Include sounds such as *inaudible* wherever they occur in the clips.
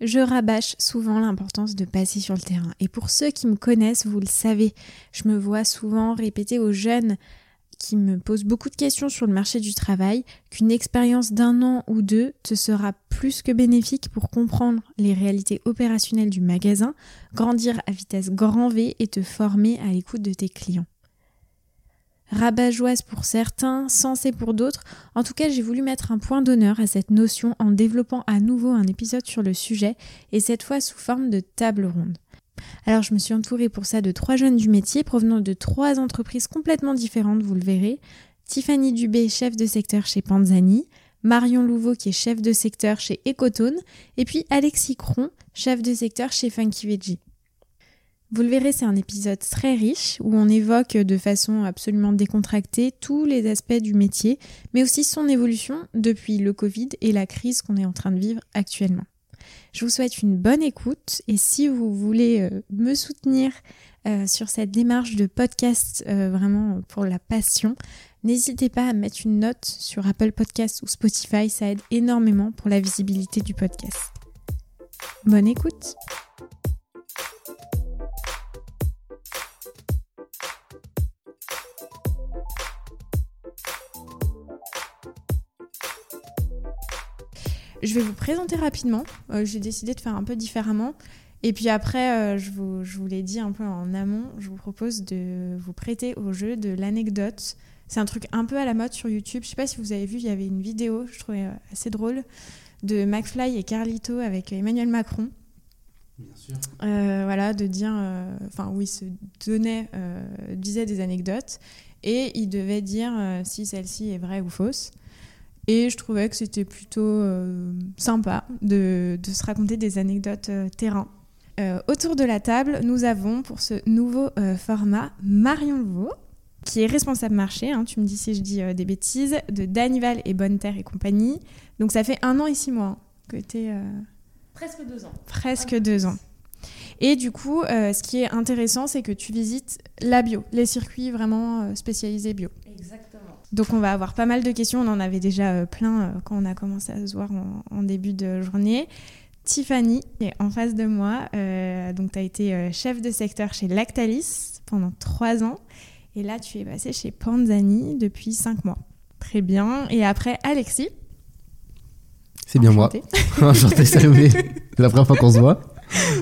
Je rabâche souvent l'importance de passer sur le terrain. Et pour ceux qui me connaissent, vous le savez, je me vois souvent répéter aux jeunes qui me posent beaucoup de questions sur le marché du travail qu'une expérience d'un an ou deux te sera plus que bénéfique pour comprendre les réalités opérationnelles du magasin, grandir à vitesse grand V et te former à l'écoute de tes clients rabat-joise pour certains, sensée pour d'autres. En tout cas, j'ai voulu mettre un point d'honneur à cette notion en développant à nouveau un épisode sur le sujet, et cette fois sous forme de table ronde. Alors je me suis entourée pour ça de trois jeunes du métier provenant de trois entreprises complètement différentes, vous le verrez. Tiffany Dubé, chef de secteur chez Panzani, Marion Louveau qui est chef de secteur chez Ecotone, et puis Alexis Cron, chef de secteur chez Funky Veggie. Vous le verrez, c'est un épisode très riche où on évoque de façon absolument décontractée tous les aspects du métier, mais aussi son évolution depuis le Covid et la crise qu'on est en train de vivre actuellement. Je vous souhaite une bonne écoute et si vous voulez euh, me soutenir euh, sur cette démarche de podcast euh, vraiment pour la passion, n'hésitez pas à mettre une note sur Apple Podcast ou Spotify, ça aide énormément pour la visibilité du podcast. Bonne écoute Je vais vous présenter rapidement. Euh, j'ai décidé de faire un peu différemment. Et puis après, euh, je, vous, je vous l'ai dit un peu en amont, je vous propose de vous prêter au jeu de l'anecdote. C'est un truc un peu à la mode sur YouTube. Je sais pas si vous avez vu, il y avait une vidéo, je trouvais euh, assez drôle, de McFly et Carlito avec Emmanuel Macron. Bien sûr. voilà, de dire, enfin oui, se donnait, disait des anecdotes et il devait dire si celle-ci est vraie ou fausse. Et je trouvais que c'était plutôt euh, sympa de, se raconter des anecdotes euh, terrain. Euh, autour de la table, nous avons pour ce nouveau format Marion Louveau, qui est responsable marché, hein, tu me dis si je dis des bêtises, de Danival et Bonne Terre et compagnie. Donc ça fait un an et six mois hein, que tu es... Presque deux ans. Presque deux ans. Et du coup, ce qui est intéressant, c'est que tu visites la bio, les circuits vraiment spécialisés bio. Donc on va avoir pas mal de questions, on en avait déjà euh, plein euh, quand on a commencé à se voir en, début de journée. Tiffany est en face de moi, euh, donc tu as été chef de secteur chez Lactalis pendant trois ans, et là tu es passé chez Panzani depuis cinq mois. Très bien, et après Alexis. C'est bien moi. Enchanté. *laughs* C'est la première fois qu'on se voit.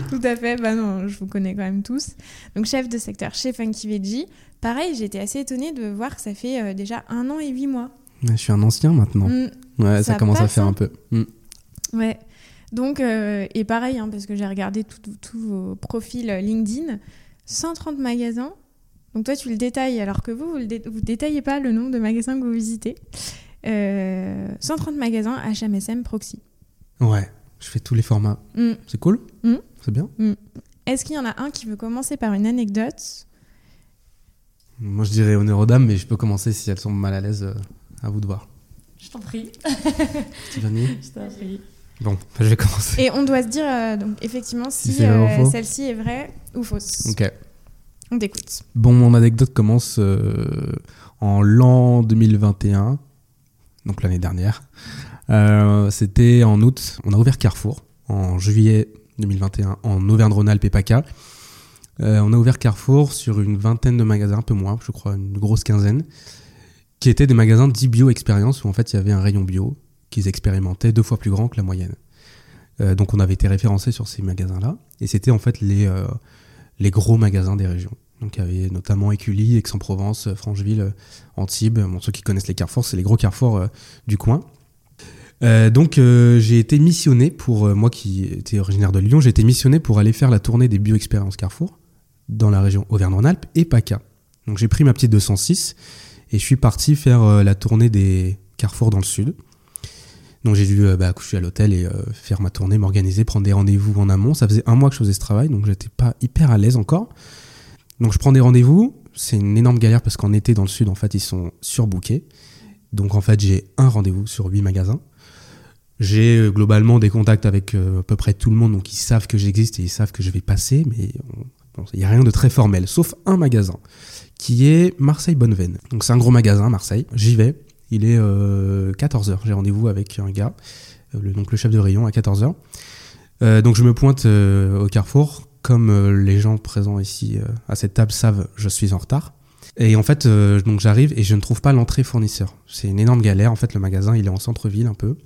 Tout à fait, bah non, je vous connais quand même tous. Donc chef de secteur chez Funky Veggie. Pareil, j'étais assez étonnée de voir que ça fait euh, déjà un an et huit mois. je suis un ancien maintenant. Mm. ouais, ça, commence à faire un peu. Mm. Ouais. Donc, euh, et pareil, hein, parce que j'ai regardé tous vos profils LinkedIn, 130 magasins. Donc toi, tu le détailles, alors que vous, vous ne détaillez pas le nombre de magasins que vous visitez. 130 euh, magasins HMSM Proxy. Ouais, je fais tous les formats. Mm. C'est cool? C'est bien? Est-ce qu'il y en a un qui veut commencer par une anecdote? Moi, je dirais honneur aux dames, mais je peux commencer si elles sont mal à l'aise. Euh, à vous de voir. Je t'en prie. *laughs* Tiffany Je t'en prie. Bon, je vais commencer. Et on doit se dire, euh, donc, effectivement, si, euh, celle-ci est vraie ou fausse. Ok. On t'écoute. Bon, mon anecdote commence en l'an 2021, donc l'année dernière. C'était en août, on a ouvert Carrefour en juillet 2021 en Auvergne-Rhône-Alpes et PACA. Euh, on a ouvert Carrefour sur une vingtaine de magasins, un peu moins, je crois, une grosse quinzaine, qui étaient des magasins dits bio expérience où en fait il y avait un rayon bio qu'ils expérimentaient deux fois plus grand que la moyenne. Euh, donc on avait été référencé sur ces magasins-là et c'était en fait les, euh, les gros magasins des régions. Donc il y avait notamment Écully, Aix-en-Provence, Francheville, Antibes. Ceux qui connaissent les carrefours, c'est les gros carrefours du coin. donc j'ai été missionné pour moi qui étais originaire de Lyon, j'ai été missionné pour aller faire la tournée des bio expériences Carrefour dans la région Auvergne-Rhône-Alpes et PACA. Donc j'ai pris ma petite 206 et je suis parti faire euh, la tournée des carrefours dans le sud. Donc j'ai dû euh, bah, coucher à l'hôtel et euh, faire ma tournée, m'organiser, prendre des rendez-vous en amont. Ça faisait un mois que je faisais ce travail, donc j'étais pas hyper à l'aise encore. Donc je prends des rendez-vous. C'est une énorme galère parce qu'en été dans le sud, en fait, ils sont surbookés. Donc en fait, j'ai un rendez-vous sur huit magasins. J'ai globalement des contacts avec à peu près tout le monde, donc ils savent que j'existe et ils savent que je vais passer, mais il n'y a rien de très formel, sauf un magasin qui est Marseille Bonneveine. Donc c'est un gros magasin, Marseille. J'y vais. Il est 14h. Euh, J'ai rendez-vous avec un gars, euh, le, donc le chef de rayon à 14h. Euh, donc je me pointe au carrefour. Comme les gens présents ici à cette table savent, je suis en retard. Et en fait, donc j'arrive et je ne trouve pas l'entrée fournisseur. C'est une énorme galère. En fait, le magasin, est en centre-ville un peu.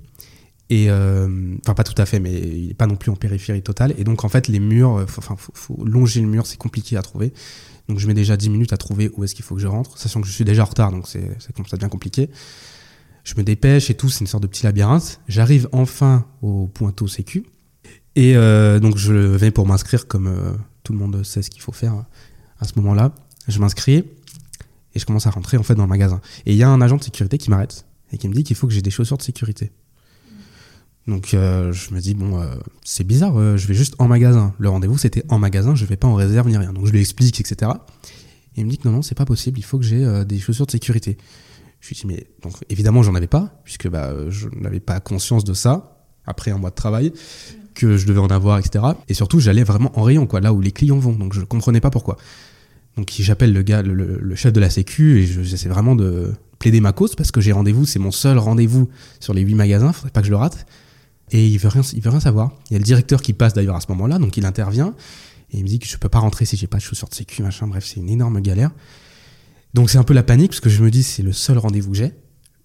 Et euh, enfin, pas tout à fait, mais il n'est pas non plus en périphérie totale. Et donc, en fait, les murs, euh, enfin, faut, longer le mur, c'est compliqué à trouver. Donc, je mets déjà 10 minutes à trouver où est-ce qu'il faut que je rentre, sachant que je suis déjà en retard, donc c'est ça devient compliqué. Je me dépêche et tout, c'est une sorte de petit labyrinthe. J'arrive enfin au pointeau sécu. Et euh, donc, je vais pour m'inscrire, comme tout le monde sait ce qu'il faut faire à ce moment-là. Je m'inscris et je commence à rentrer en fait dans le magasin. Et il y a un agent de sécurité qui m'arrête et qui me dit qu'il faut que j'ai des chaussures de sécurité. Donc euh, je me dis bon euh, c'est bizarre, euh, je vais juste en magasin. Le rendez-vous c'était en magasin, je vais pas en réserve ni rien. Donc je lui explique etc. Et il me dit que non non c'est pas possible, il faut que j'ai des chaussures de sécurité. Je lui dis mais donc évidemment j'en avais pas puisque bah je n'avais pas conscience de ça après un mois de travail que je devais en avoir etc. Et surtout j'allais vraiment en rayon quoi là où les clients vont donc je comprenais pas pourquoi. Donc j'appelle le gars, le, chef de la sécu et je- j'essaie vraiment de plaider ma cause parce que j'ai rendez-vous, c'est mon seul rendez-vous sur les huit magasins, faudrait pas que je le rate. Et il veut rien, il veut rien savoir. Il y a le directeur qui passe d'ailleurs à ce moment-là, donc il intervient et il me dit que je peux pas rentrer si j'ai pas de chaussures de sécu, machin. Bref, c'est une énorme galère. Donc c'est un peu la panique parce que je me dis c'est le seul rendez-vous que j'ai.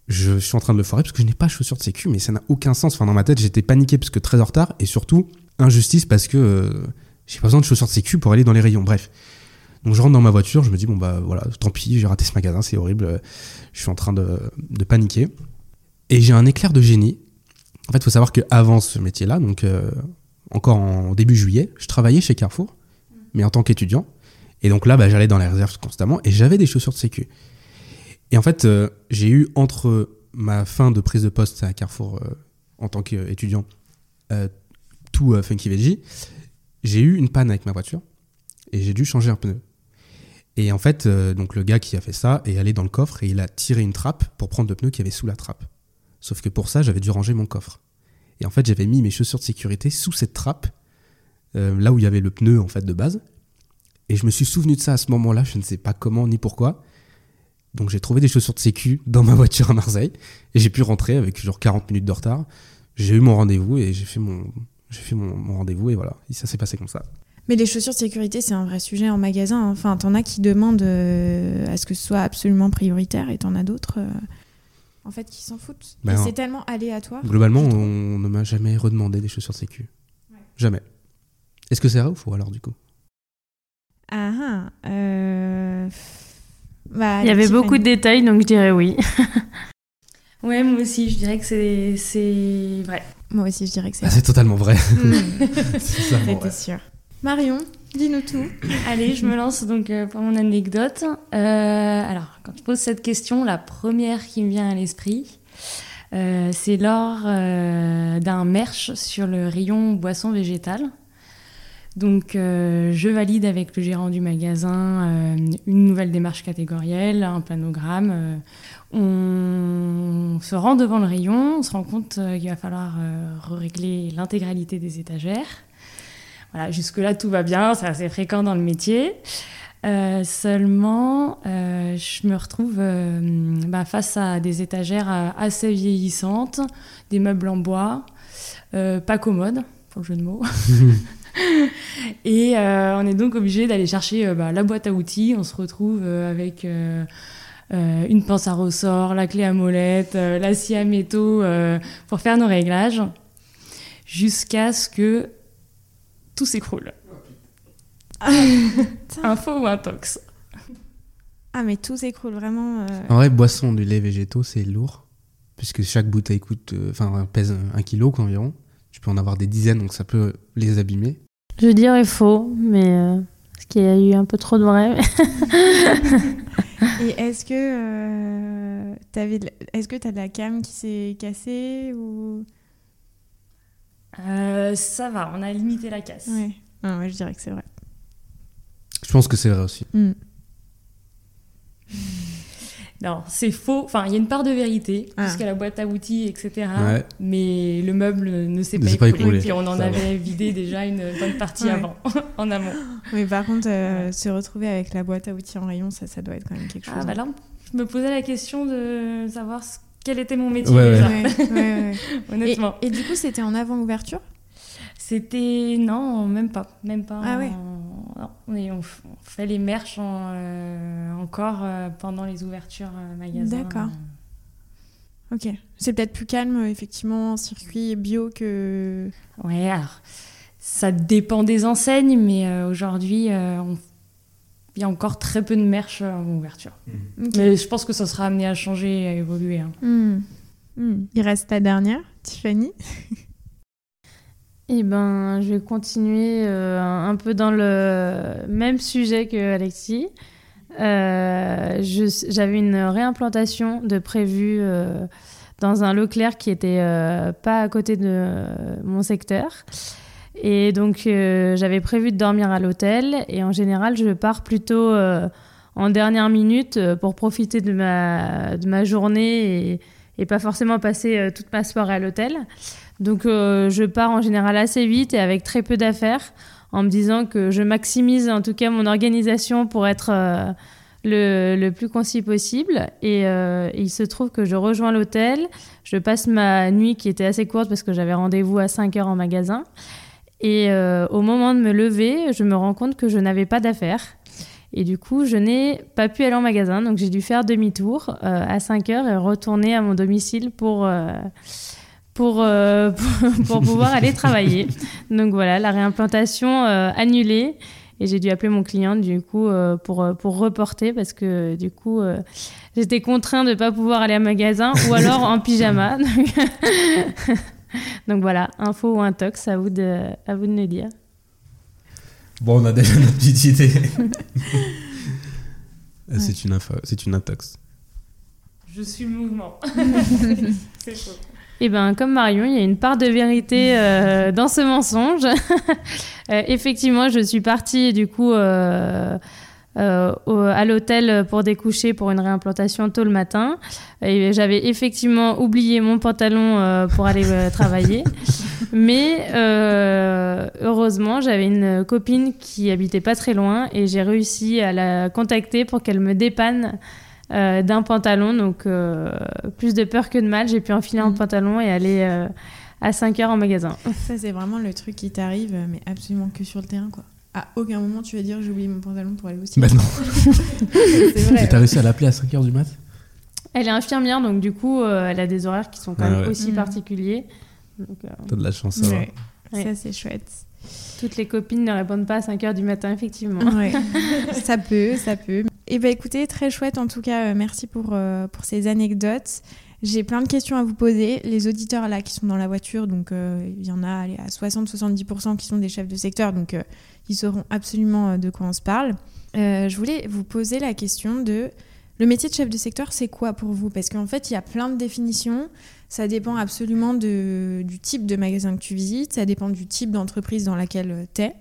Je suis en train de le foirer parce que je n'ai pas de chaussures de sécu, mais ça n'a aucun sens. Enfin dans ma tête j'étais paniqué parce que très en retard et surtout injustice parce que euh, j'ai pas besoin de chaussures de sécu pour aller dans les rayons. Bref. Donc je rentre dans ma voiture, je me dis bon bah voilà, tant pis, j'ai raté ce magasin, c'est horrible, je suis en train de paniquer. Et j'ai un éclair de génie. En fait, il faut savoir qu'avant ce métier-là, donc euh, encore en début juillet, je travaillais chez Carrefour, mais en tant qu'étudiant. Et donc là, bah, j'allais dans les réserves constamment et j'avais des chaussures de sécu. Et en fait, euh, j'ai eu entre ma fin de prise de poste à Carrefour euh, en tant qu'étudiant, euh, tout euh, Funky Veggie, j'ai eu une panne avec ma voiture et j'ai dû changer un pneu. Et en fait, euh, donc le gars qui a fait ça est allé dans le coffre et il a tiré une trappe pour prendre le pneu qui avait sous la trappe. Sauf que pour ça, j'avais dû ranger mon coffre. Et en fait, j'avais mis mes chaussures de sécurité sous cette trappe, euh, là où il y avait le pneu en fait de base. Et je me suis souvenu de ça à ce moment-là, je ne sais pas comment ni pourquoi. Donc j'ai trouvé des chaussures de sécu dans ma voiture à Marseille et j'ai pu rentrer avec genre 40 minutes de retard. J'ai eu mon rendez-vous et j'ai fait mon j'ai fait mon, rendez-vous et voilà, ça s'est passé comme ça. Mais les chaussures de sécurité, c'est un vrai sujet en magasin. hein. Enfin, t'en as qui demandent euh, à ce que ce soit absolument prioritaire et t'en as d'autres, euh, en fait, qui s'en foutent. Ben, c'est tellement aléatoire. Globalement, on ne m'a jamais redemandé des chaussures de sécu. Jamais. Est-ce que c'est vrai ou faux alors du coup? Ah ah. euh, bah, Il y avait beaucoup de détails, donc je dirais oui. *laughs* Ouais, moi aussi, je dirais que c'est vrai. Moi aussi, je dirais que c'est Ah, C'est totalement vrai. *laughs* J'étais vrai. sûre. Marion, dis-nous tout. *laughs* Allez, je me lance donc euh, pour mon anecdote. Euh, alors, quand je pose cette question, la première qui me vient à l'esprit, euh, c'est lors d'un merch sur le rayon boissons végétales. Donc, je valide avec le gérant du magasin une nouvelle démarche catégorielle, un planogramme. on se rend devant le rayon, on se rend compte qu'il va falloir régler l'intégralité des étagères. Voilà, jusque-là, tout va bien, c'est assez fréquent dans le métier. Euh, seulement, euh, je me retrouve euh, bah, face à des étagères assez vieillissantes, des meubles en bois, pas commodes, pour le jeu de mots. *laughs* Et on est donc obligé d'aller chercher bah, la boîte à outils. On se retrouve avec une pince à ressort, la clé à molette, la scie à métaux pour faire nos réglages, jusqu'à ce que tout s'écroule. Info ou intox Ah, mais tout s'écroule vraiment. euh, En vrai, boisson du lait végétaux, c'est lourd. Puisque chaque bouteille coûte, euh, enfin, pèse un kilo quoi, environ. Tu peux en avoir des dizaines, donc ça peut les abîmer. Je dirais faux, mais euh, parce qu'il y a eu un peu trop de vrai. *laughs* Et est-ce que euh, t'avais de la- est-ce que t'as de la cam qui s'est cassée ou Euh, Ça va, on a limité la casse. ouais. Ah ouais, je dirais que c'est vrai. Je pense que c'est vrai aussi. Hmm. *laughs* Non, c'est faux. Enfin, il y a une part de vérité, Ah. puisqu'à la boîte à outils, etc. Ouais. Mais le meuble ne s'est pas pas écoulé. Puis on en Ça va. avait vidé déjà une bonne partie *laughs* Ouais. avant, *laughs* en amont. Mais par contre, euh, se retrouver avec la boîte à outils en rayon, ça, ça doit être quand même quelque chose. Ah, bah là, je me posais la question de savoir ce- quel était mon métier Ouais, ouais. déjà, Ouais, ouais, ouais. *laughs* honnêtement. Et, et du coup, c'était en avant l'ouverture C'était non, même pas, même pas. Ah ouais. en- non, mais on, f- on fait les merches en, euh, encore euh, pendant les ouvertures euh, magasins. D'accord. Ok. C'est peut-être plus calme, euh, effectivement, en circuit bio que. Ouais, alors ça dépend des enseignes, mais euh, aujourd'hui, euh, on- il y a encore très peu de merch euh, en ouverture. Ok. Mais je pense que ça sera amené à changer et à évoluer. hein. Hmm. Hmm. Il reste ta dernière, Tiffany. *laughs* Eh ben, je vais continuer euh, un peu dans le même sujet que Alexis. Euh, je- J'avais une réimplantation de prévue euh, dans un Leclerc qui était euh, pas à côté de euh, mon secteur. Et donc, euh, j'avais prévu de dormir à l'hôtel. Et en général, je pars plutôt euh, en dernière minute euh, pour profiter de ma, de ma journée et, pas forcément passer toute ma soirée à l'hôtel. Donc je pars en général assez vite et avec très peu d'affaires en me disant que je maximise en tout cas mon organisation pour être le, le plus concis possible. Et il se trouve que je rejoins l'hôtel, je passe ma nuit qui était assez courte parce que j'avais rendez-vous à 5 heures en magasin. Et euh, au moment de me lever, je me rends compte que je n'avais pas d'affaires. Et du coup, je n'ai pas pu aller en magasin, donc j'ai dû faire demi-tour euh, à 5 heures et retourner à mon domicile pour, euh, pour, *laughs* pour, pouvoir aller travailler. Donc voilà, la réimplantation annulée. Et j'ai dû appeler mon client du coup pour, pour reporter parce que du coup j'étais contraint de ne pas pouvoir aller à magasin ou alors en pyjama. *laughs* Donc, Donc voilà, info ou intox, à vous de, à vous de me dire. Bon, on a déjà *laughs* notre petite idée. Euh, *laughs* C'est une info, c'est une intox. Je suis le mouvement. *laughs* c'est. Eh ben, comme Marion, il y a une part de vérité euh, dans ce mensonge. Euh, effectivement, je suis partie du coup euh, euh, au- à l'hôtel pour découcher pour une réimplantation tôt le matin. Et j'avais effectivement oublié mon pantalon euh, pour aller euh, travailler. *laughs* Mais heureusement, j'avais une copine qui habitait pas très loin et j'ai réussi à la contacter pour qu'elle me dépanne d'un pantalon. Donc, plus de peur que de mal, j'ai pu enfiler un Mhm. pantalon et aller à 5 heures en magasin. Ça, c'est vraiment le truc qui t'arrive, mais absolument que sur le terrain, quoi. À aucun moment, tu vas dire j'ai oublié mon pantalon pour aller aussi. Bah non. *laughs* c'est vrai. Et T'as réussi à l'appeler à 5h du mat? Elle est infirmière, donc du coup, euh, elle a des horaires qui sont quand Ah même ouais. aussi Mhm. particuliers. Donc, euh, T'as de la chance, ça va. Ouais. Ouais. Ça, c'est chouette. toutes les copines ne répondent pas à 5 heures du matin, effectivement. Ouais. *laughs* ça peut, ça peut. Et bah écoutez, très chouette en tout cas. euh, merci pour, euh, pour ces anecdotes. J'ai plein de questions à vous poser. Les auditeurs là qui sont dans la voiture, donc euh, il y en a à 60-70% qui sont des chefs de secteur, donc euh, ils sauront absolument euh, de quoi on se parle. Je voulais vous poser la question de le métier de chef de secteur, c'est quoi pour vous? Parce qu'en fait, il y a plein de définitions. Ça dépend absolument du type de magasin que tu visites, ça dépend du type d'entreprise dans laquelle tu es.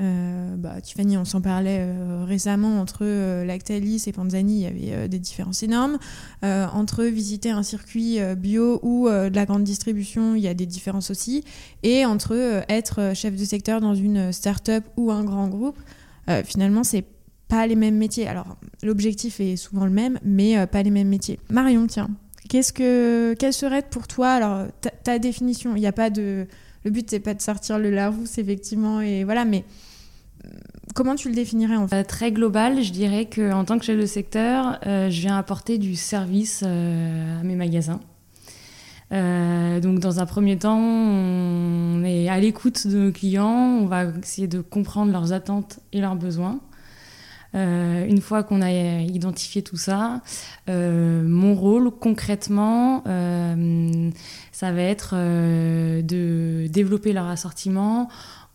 Euh, bah, Tiffany, on s'en parlait euh, récemment entre euh, Lactalis et Panzani, il y avait des différences énormes. Entre visiter un circuit bio ou de la grande distribution, il y a des différences aussi. Et entre être chef de secteur dans une start-up ou un grand groupe, finalement, c'est pas les mêmes métiers. Alors, l'objectif est souvent le même, mais pas les mêmes métiers. Marion, tiens, qu'est-ce que, quelle serait pour toi alors ta, ta définition? Il n'y a pas de, le but c'est pas de sortir le Larousse effectivement et voilà, mais euh, comment tu le définirais en fait? Euh, très global, je dirais qu'en tant que chef de secteur, euh, je viens apporter du service à mes magasins. Donc dans un premier temps, on est à l'écoute de nos clients, on va essayer de comprendre leurs attentes et leurs besoins. Euh, une fois qu'on a identifié tout ça, euh, mon rôle concrètement, euh, ça va être de développer leur assortiment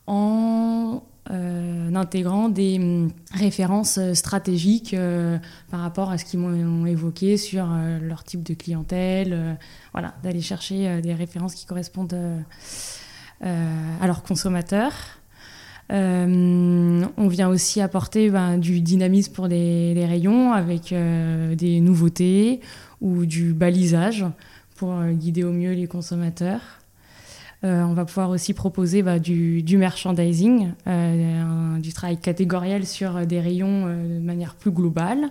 en intégrant des références stratégiques par rapport à ce qu'ils m'ont évoqué sur leur type de clientèle, voilà, d'aller chercher des références qui correspondent à leurs consommateurs. Euh, on vient aussi apporter ben, du dynamisme pour les, rayons avec euh, des nouveautés ou du balisage pour euh, guider au mieux les consommateurs. On va pouvoir aussi proposer bah, du, merchandising, du travail catégoriel sur des rayons de manière plus globale.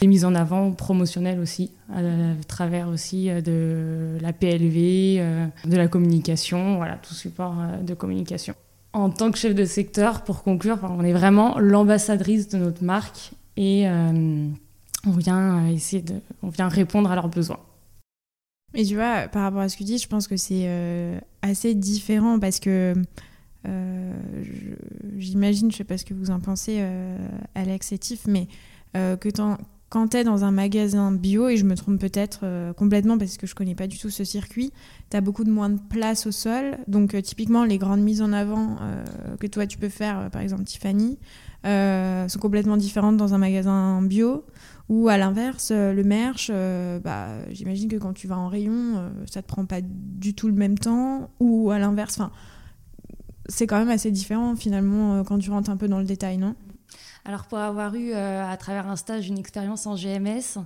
Des mises en avant promotionnelles aussi, à, travers aussi de la PLV, de la communication, voilà, tout support de communication. En tant que chef de secteur, pour conclure, on est vraiment l'ambassadrice de notre marque et euh, on vient essayer de, on vient répondre à leurs besoins. Mais tu vois, par rapport à ce que tu dis, je pense que c'est assez différent parce que j'imagine, je sais pas ce que vous en pensez, Alex et Tiff, mais que quand tu dans un magasin bio, et je me trompe peut-être euh, complètement parce que je connais pas du tout ce circuit, tu as beaucoup de moins de place au sol. Donc euh, typiquement, les grandes mises en avant euh, que toi tu peux faire, par exemple Tiffany, sont complètement différentes dans un magasin bio. Ou à l'inverse, le merch, bah, j'imagine que quand tu vas en rayon, ça te prend pas du tout le même temps. Ou à l'inverse, c'est quand même assez différent finalement quand tu rentres un peu dans le détail, non? Alors pour avoir eu euh, à travers un stage une expérience en GMS,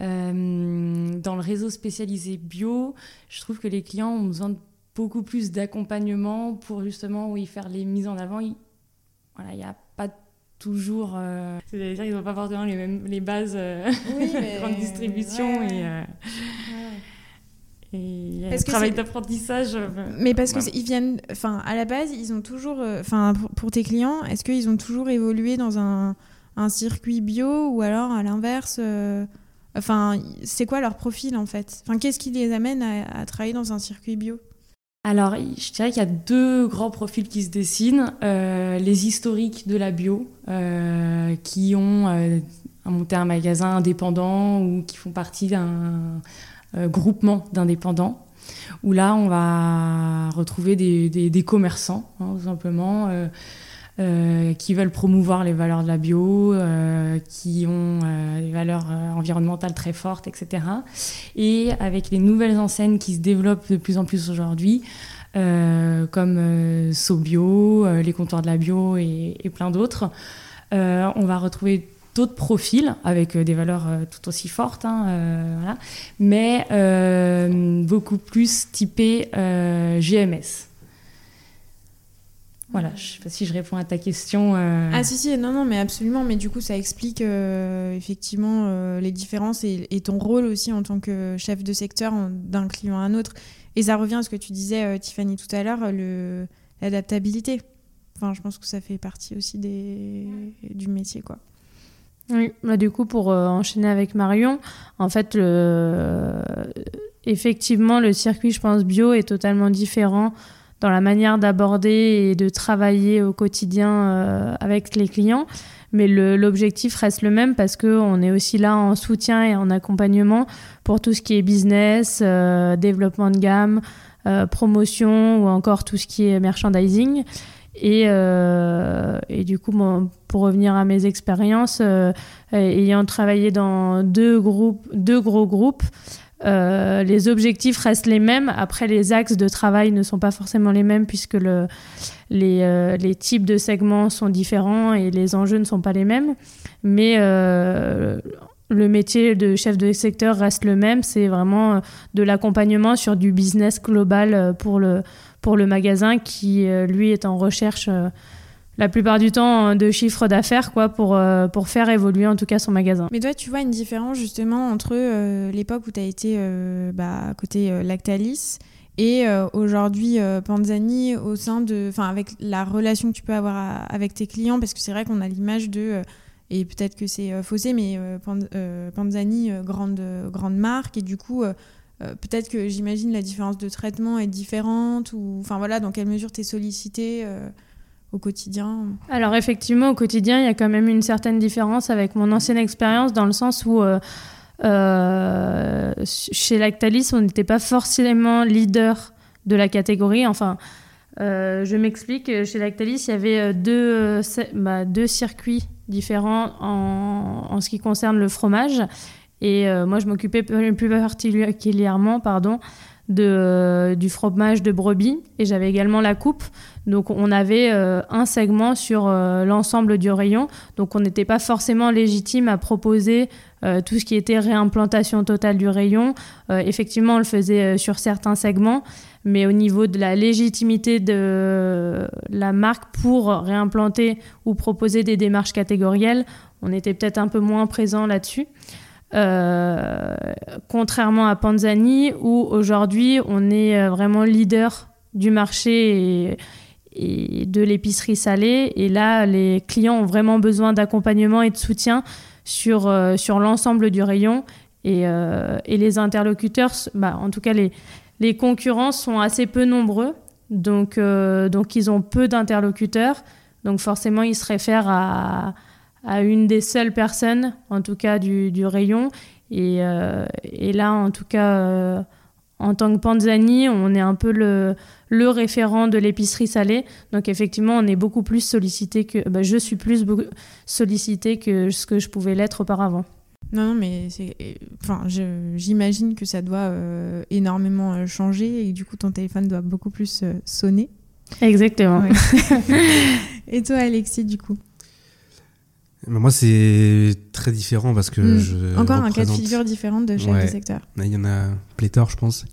euh, dans le réseau spécialisé bio, je trouve que les clients ont besoin de beaucoup plus d'accompagnement pour justement oui, faire les mises en avant. Il voilà, n'y a pas toujours. Euh, C'est-à-dire qu'ils n'ont pas forcément les, mêmes, les bases oui, *laughs* grande distribution. Et, et parce travail d'apprentissage. Euh, mais parce qu'ils viennent, enfin, à la base, ils ont toujours, euh, enfin, pour, tes clients, est-ce qu'ils ont toujours évolué dans un, un, circuit bio ou alors à l'inverse euh, Enfin, c'est quoi leur profil en fait? Enfin, qu'est-ce qui les amène à, travailler dans un circuit bio? Alors, je dirais qu'il y a deux grands profils qui se dessinent. les historiques de la bio, qui ont monté un magasin indépendant ou qui font partie d'un groupement d'indépendants, où là, on va retrouver des, des, commerçants, hein, tout simplement. Euh, euh, qui veulent promouvoir les valeurs de la bio, qui ont des valeurs environnementales très fortes, etc. Et avec les nouvelles enseignes qui se développent de plus en plus aujourd'hui, comme SoBio, les comptoirs de la bio et, et plein d'autres, on va retrouver d'autres profils avec euh, des valeurs euh, tout aussi fortes, hein, euh, voilà, mais beaucoup plus typés GMS. Voilà, je sais pas si je réponds à ta question. Ah si si, non non, mais absolument, mais du coup ça explique effectivement les différences et, ton rôle aussi en tant que chef de secteur d'un client à un autre. Et ça revient à ce que tu disais Tiffany tout à l'heure, l'adaptabilité. Enfin, je pense que ça fait partie aussi des, du métier quoi. Oui, bah du coup, pour euh, enchaîner avec Marion, en fait, effectivement, le circuit, je pense, bio est totalement différent dans la manière d'aborder et de travailler au quotidien euh, avec les clients. Mais l'objectif reste le même parce qu'on est aussi là en soutien et en accompagnement pour tout ce qui est business, euh, développement de gamme, promotion ou encore tout ce qui est merchandising. Et, euh, et, du coup, pour revenir à mes expériences, euh, ayant travaillé dans deux, groupes, deux gros groupes, euh, les objectifs restent les mêmes. Après, les axes de travail ne sont pas forcément les mêmes puisque le, les, les, types de segments sont différents et les enjeux ne sont pas les mêmes. Mais le métier de chef de secteur reste le même. C'est vraiment de l'accompagnement sur du business global pour le pour le magasin qui, euh, lui, est en recherche euh, la plupart du temps de chiffre d'affaires quoi pour, euh, pour faire évoluer en tout cas son magasin. Mais toi tu vois une différence justement entre l'époque où tu as été bah, à côté Lactalis et aujourd'hui Panzani au sein de enfin avec la relation que tu peux avoir avec tes clients parce que c'est vrai qu'on a l'image de et peut-être que c'est faussé mais Panzani grande grande marque et du coup euh, peut-être que j'imagine la différence de traitement est différente ou enfin voilà dans quelle mesure tu es sollicité euh, au quotidien. Alors effectivement au quotidien il y a quand même une certaine différence avec mon ancienne expérience dans le sens où euh, chez Lactalis on n'était pas forcément leader de la catégorie. Enfin je m'explique, chez Lactalis, il y avait deux, bah, deux circuits différents en, en, ce qui concerne le fromage. Et euh, moi, je m'occupais plus particulièrement pardon, de, euh, du fromage de brebis et j'avais également la coupe. Donc on avait euh, un segment sur l'ensemble du rayon. Donc on n'était pas forcément légitime à proposer tout ce qui était réimplantation totale du rayon. effectivement, on le faisait sur certains segments, mais au niveau de la légitimité de la marque pour réimplanter ou proposer des démarches catégorielles, on était peut-être un peu moins présent là-dessus. Euh, contrairement à Panzani, où aujourd'hui on est euh, vraiment leader du marché et de l'épicerie salée. Et là, les clients ont vraiment besoin d'accompagnement et de soutien sur, euh, sur l'ensemble du rayon. Et, et les interlocuteurs, bah, en tout cas les, les concurrents sont assez peu nombreux. Donc, donc ils ont peu d'interlocuteurs. Donc forcément, ils se réfèrent à une des seules personnes, en tout cas du, du rayon. Et, et, là, en tout cas, en tant que Panzani, on est un peu le, le référent de l'épicerie salée. Donc effectivement, on est beaucoup plus sollicité que... Bah, je suis plus sollicité que ce que je pouvais l'être auparavant. Non, non, mais c'est, enfin, j'imagine que ça doit euh, énormément euh, changer et du coup ton téléphone doit beaucoup plus euh, sonner. Exactement. *laughs* et toi, Alexis, du coup? Moi, c'est très différent parce que Hmm. je. Encore un cas de figure différent de Ouais. de secteur. Il y en a pléthore, je pense.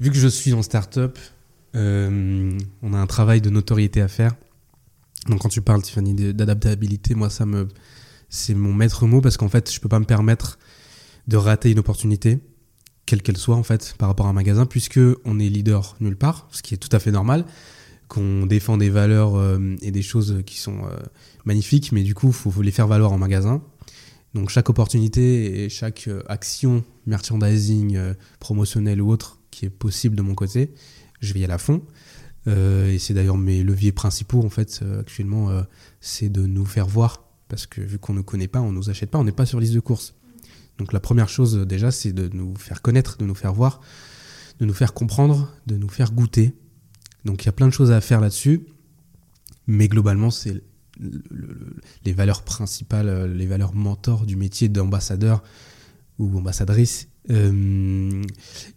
Vu que je suis en start-up, euh, on a un travail de notoriété à faire. Donc, quand tu parles, Tiffany, d'adaptabilité, moi, ça me, c'est mon maître mot parce qu'en fait, je peux pas me permettre de rater une opportunité, quelle qu'elle soit, en fait, par rapport à un magasin, puisque on est leader nulle part, ce qui est tout à fait normal, qu'on défend des valeurs euh, et des choses qui sont euh, magnifiques, mais du coup, il faut, les faire valoir en magasin. Donc chaque opportunité et chaque euh, action merchandising, euh, promotionnelle ou autre qui est possible de mon côté, je vais y aller à fond. Euh, et c'est d'ailleurs mes leviers principaux en fait actuellement, c'est de nous faire voir parce que vu qu'on ne connaît pas, on nous achète pas, on n'est pas sur liste de courses. Donc la première chose déjà, c'est de nous faire connaître, de nous faire voir, de nous faire comprendre, de nous faire goûter. Donc il y a plein de choses à faire là-dessus, mais globalement c'est le- le- le- les valeurs principales, euh, les valeurs mentors du métier d'ambassadeur ou ambassadrice, euh,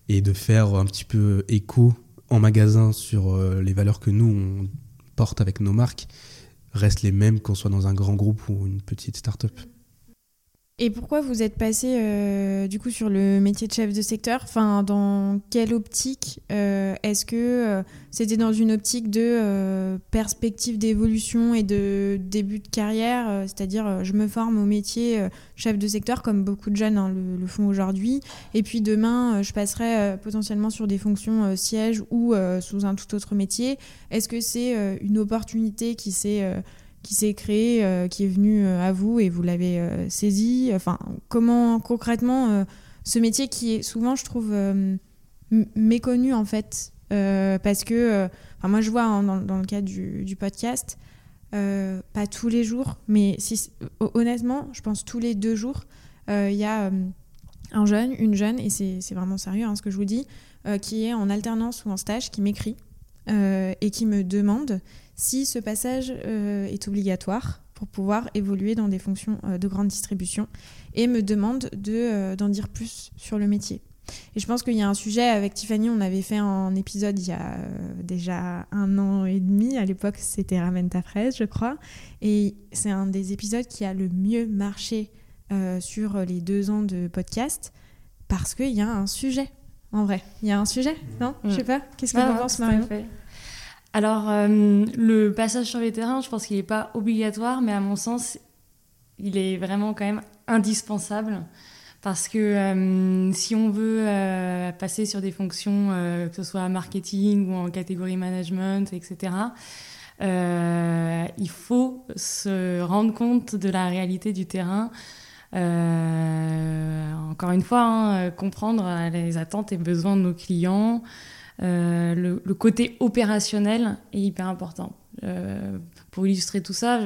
et de faire un petit peu écho en magasin sur euh, les valeurs que nous on porte avec nos marques restent les mêmes qu'on soit dans un grand groupe ou une petite start-up. Et pourquoi vous êtes passé euh, du coup sur le métier de chef de secteur? Enfin, dans quelle optique euh, Est-ce que euh, c'était dans une optique de perspective d'évolution et de début de carrière? C'est-à-dire, je me forme au métier chef de secteur, comme beaucoup de jeunes hein, le, font aujourd'hui, et puis demain, je passerai potentiellement sur des fonctions siège ou sous un tout autre métier. Est-ce que c'est une opportunité qui s'est qui s'est créé, euh, qui est venu euh, à vous et vous l'avez euh, saisi. Enfin, comment concrètement ce métier qui est souvent, je trouve, méconnu en fait, parce que, enfin, moi je vois hein, dans, le cadre du, podcast, pas tous les jours, mais si, hon- honnêtement, je pense tous les deux jours, il y a un jeune, une jeune, et c'est vraiment sérieux hein, ce que je vous dis, qui est en alternance ou en stage, qui m'écrit et qui me demande si ce passage euh, est obligatoire pour pouvoir évoluer dans des fonctions euh, de grande distribution et me demande de, euh, d'en dire plus sur le métier. Et je pense qu'il y a un sujet avec Tiffany, on avait fait un épisode il y a déjà un an et demi, à l'époque c'était Ramène ta fraise je crois, et c'est un des épisodes qui a le mieux marché euh, sur les deux ans de podcast parce qu'il y a un sujet, en vrai. Il y a un sujet, non? Je sais pas, qu'est-ce que Ah, tu en à Marion? fait. Alors, euh, le passage sur les terrains, je pense qu'il n'est pas obligatoire, mais à mon sens, il est vraiment quand même indispensable. Parce que euh, si on veut euh, passer sur des fonctions, que ce soit marketing ou en catégorie management, etc., il faut se rendre compte de la réalité du terrain. Encore une fois, hein, comprendre les attentes et besoins de nos clients. Euh, le, côté opérationnel est hyper important. Euh, pour illustrer tout ça,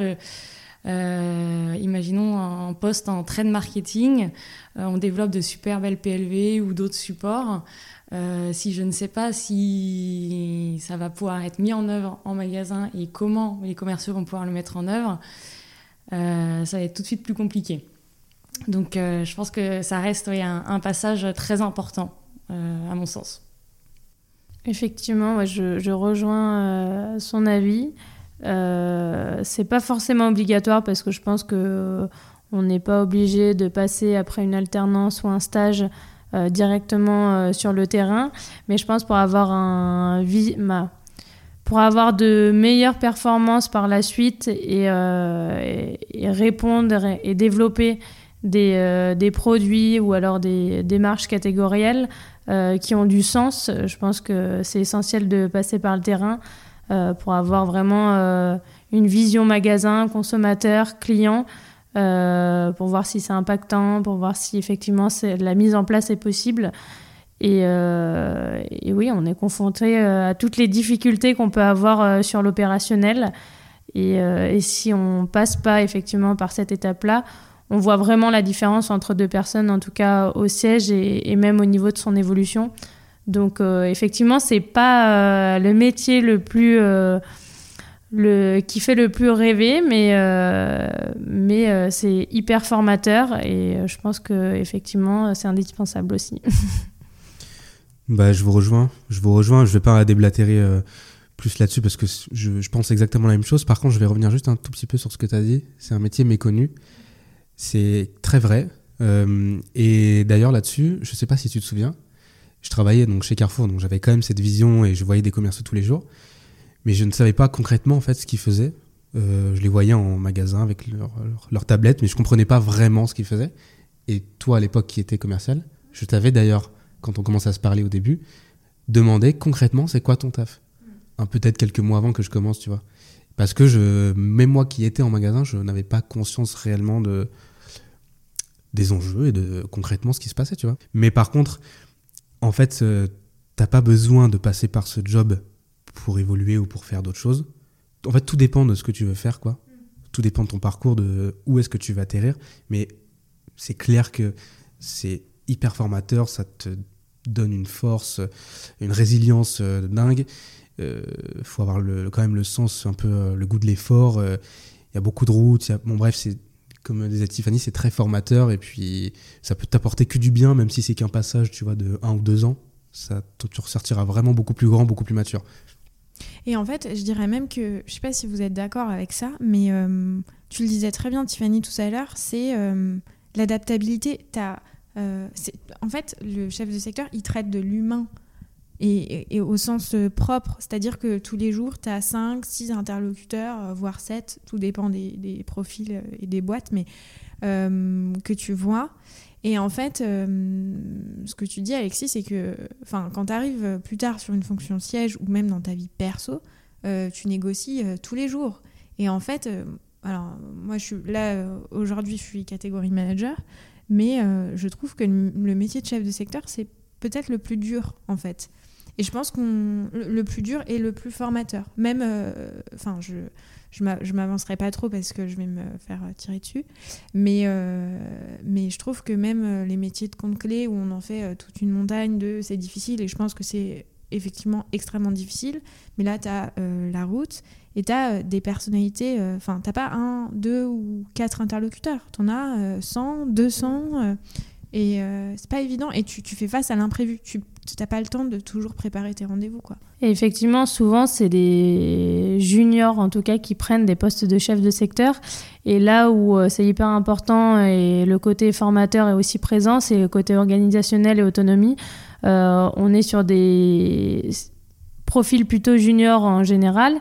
euh, imaginons un poste en trade marketing, on développe de super belles PLV ou d'autres supports. Si je ne sais pas si ça va pouvoir être mis en œuvre en magasin et comment les commerciaux vont pouvoir le mettre en œuvre, ça va être tout de suite plus compliqué. Donc je pense que ça reste un, passage très important, à mon sens. Effectivement, je, rejoins euh, son avis. Euh, c'est pas forcément obligatoire parce que je pense que euh, on n'est pas obligé de passer après une alternance ou un stage euh, directement sur le terrain. Mais je pense pour avoir un vi- ma- pour avoir de meilleures performances par la suite et, répondre et, développer des, des produits ou alors des démarches catégorielles euh, qui ont du sens. Je pense que c'est essentiel de passer par le terrain pour avoir vraiment une vision magasin, consommateur, client, pour voir si c'est impactant, pour voir si effectivement la mise en place est possible. Et, oui, on est confronté à toutes les difficultés qu'on peut avoir sur l'opérationnel. Et, et, si on passe pas effectivement par cette étape-là, on voit vraiment la différence entre deux personnes, en tout cas au siège et, même au niveau de son évolution. Donc euh, effectivement, c'est pas euh, le métier le plus euh, le, qui fait le plus rêver, mais mais c'est hyper formateur et je pense que effectivement c'est indispensable aussi. *laughs* bah je vous rejoins, je vous rejoins. Je vais pas déblatérer plus là-dessus parce que je, je, pense exactement la même chose. Par contre, je vais revenir juste un tout petit peu sur ce que tu as dit. C'est un métier méconnu. C'est très vrai. Euh, et d'ailleurs là-dessus, je ne sais pas si tu te souviens, je travaillais donc chez Carrefour, donc j'avais quand même cette vision et je voyais des commerçants tous les jours, mais je ne savais pas concrètement en fait ce qu'ils faisaient. Euh, je les voyais en magasin avec leur, leur, tablette, mais je comprenais pas vraiment ce qu'ils faisaient. Et toi, à l'époque qui était commercial, je t'avais d'ailleurs, quand on commence à se parler au début, demandé concrètement c'est quoi ton taf? Un peut-être quelques mois avant que je commence, tu vois. Parce que je, même moi qui étais en magasin, je n'avais pas conscience réellement de, des enjeux et de concrètement ce qui se passait, tu vois. Mais par contre, en fait, euh, t'as pas besoin de passer par ce job pour évoluer ou pour faire d'autres choses. En fait, tout dépend de ce que tu veux faire, quoi. Tout dépend de ton parcours, de où est-ce que tu vas atterrir. Mais c'est clair que c'est hyper formateur, ça te donne une force, une résilience euh, dingue faut avoir quand même le sens, un peu euh, le goût de l'effort. Il euh, y a beaucoup de routes. bref, c'est comme disait Tiffany, c'est très formateur et puis ça peut t'apporter que du bien, même si c'est qu'un passage, tu vois, de un ou deux ans. Ça, tu ressortiras vraiment beaucoup plus grand, beaucoup plus mature. Et en fait, je dirais même que, je sais pas si vous êtes d'accord avec ça, mais tu le disais très bien, Tiffany, tout à l'heure, c'est l'adaptabilité. en fait, le chef de secteur, il traite de l'humain et, au sens euh, propre, c'est-à-dire que tous les jours, tu as 5, 6 interlocuteurs, euh, voire 7, tout dépend des, profils euh, et des boîtes, mais que tu vois. Et en fait, ce que tu dis, Alexis, c'est que quand tu arrives plus tard sur une fonction siège ou même dans ta vie perso, tu négocies tous les jours. Et en fait, alors moi, là, aujourd'hui, je suis catégorie manager, mais je trouve que le métier de chef de secteur, c'est peut-être le plus dur, en fait. Et je pense qu'on le plus dur est le plus formateur. Même, euh, enfin, je je m'avancerai pas trop parce que je vais me faire tirer dessus. Mais, euh, mais je trouve que même les métiers de compte clé où on en fait euh, toute une montagne de c'est difficile et je pense que c'est effectivement extrêmement difficile. Mais là, tu as la route et tu as des personnalités. Enfin, tu pas un, deux ou quatre interlocuteurs. Tu en as 100, 200. Et euh, c'est pas évident. Et tu, tu fais face à l'imprévu. N'as pas le temps de toujours préparer tes rendez-vous. Quoi. Effectivement, souvent, c'est des juniors, en tout cas, qui prennent des postes de chef de secteur. Et là où euh, c'est hyper important et le côté formateur est aussi présent, c'est le côté organisationnel et autonomie. Euh, on est sur des profils plutôt juniors en général.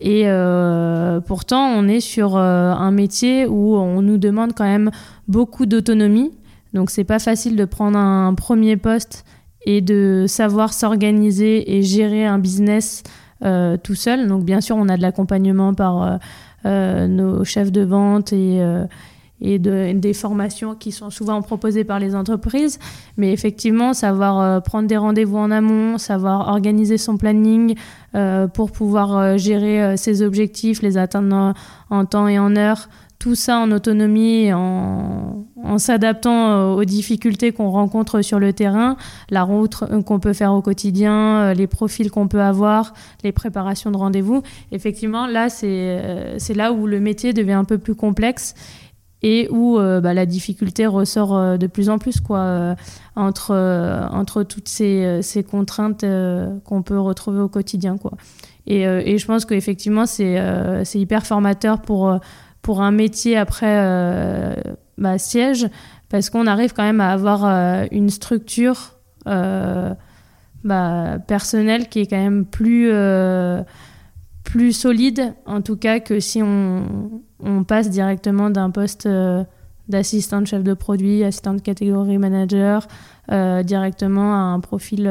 Et pourtant, on est sur un métier où on nous demande quand même beaucoup d'autonomie. Donc c'est pas facile de prendre un premier poste et de savoir s'organiser et gérer un business euh, tout seul. Donc bien sûr, on a de l'accompagnement par euh, euh, nos chefs de vente et, et des formations qui sont souvent proposées par les entreprises. Mais effectivement, savoir prendre des rendez-vous en amont, savoir organiser son planning pour pouvoir gérer ses objectifs, les atteindre en temps et en heure, tout ça en autonomie, en, s'adaptant euh, aux difficultés qu'on rencontre sur le terrain, la route euh, qu'on peut faire au quotidien, euh, les profils qu'on peut avoir, les préparations de rendez-vous. Effectivement, là, c'est là où le métier devient un peu plus complexe et où bah, la difficulté ressort de plus en plus quoi, entre, entre toutes ces, ces contraintes qu'on peut retrouver au quotidien. Quoi. Et, et je pense qu'effectivement, c'est hyper formateur pour pour un métier après euh, bah, siège, parce qu'on arrive quand même à avoir euh, une structure euh, bah, personnelle qui est quand même plus, plus solide, en tout cas, que si on, passe directement d'un poste d'assistant de chef de produit, assistant de catégorie manager, directement à un profil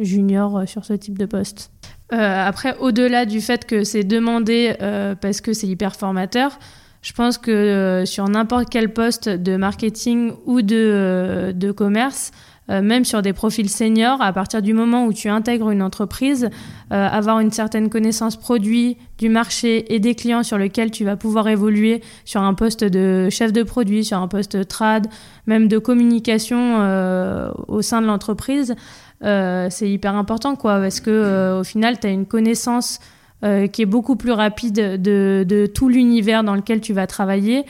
junior sur ce type de poste. après, au-delà du fait que c'est demandé parce que c'est hyper formateur, je pense que sur n'importe quel poste de marketing ou de, de commerce, euh, même sur des profils seniors, à partir du moment où tu intègres une entreprise, euh, avoir une certaine connaissance produit, du marché et des clients sur lesquels tu vas pouvoir évoluer sur un poste de chef de produit, sur un poste trad, même de communication euh, au sein de l'entreprise, c'est hyper important, quoi, parce que au final, tu as une connaissance qui est beaucoup plus rapide de, de tout l'univers dans lequel tu vas travailler.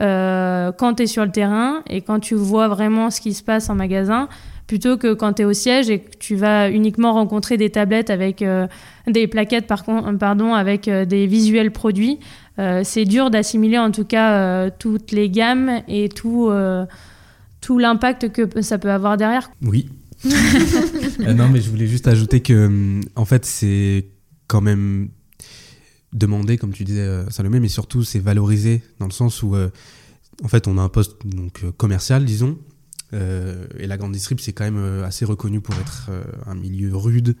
Euh, quand tu es sur le terrain et quand tu vois vraiment ce qui se passe en magasin, plutôt que quand tu es au siège et que tu vas uniquement rencontrer des tablettes avec euh, des plaquettes par pardon, avec euh, des visuels produits. c'est dur d'assimiler en tout cas toutes les gammes et tout, tout l'impact que ça peut avoir derrière. Oui. *laughs* non, mais je voulais juste ajouter que, en fait, c'est quand même demander, comme tu disais, euh, Salomé, mais surtout c'est valoriser dans le sens où, euh, en fait, on a un poste donc euh, commercial, disons, et la grande distrib c'est quand même assez reconnu pour être un milieu rude,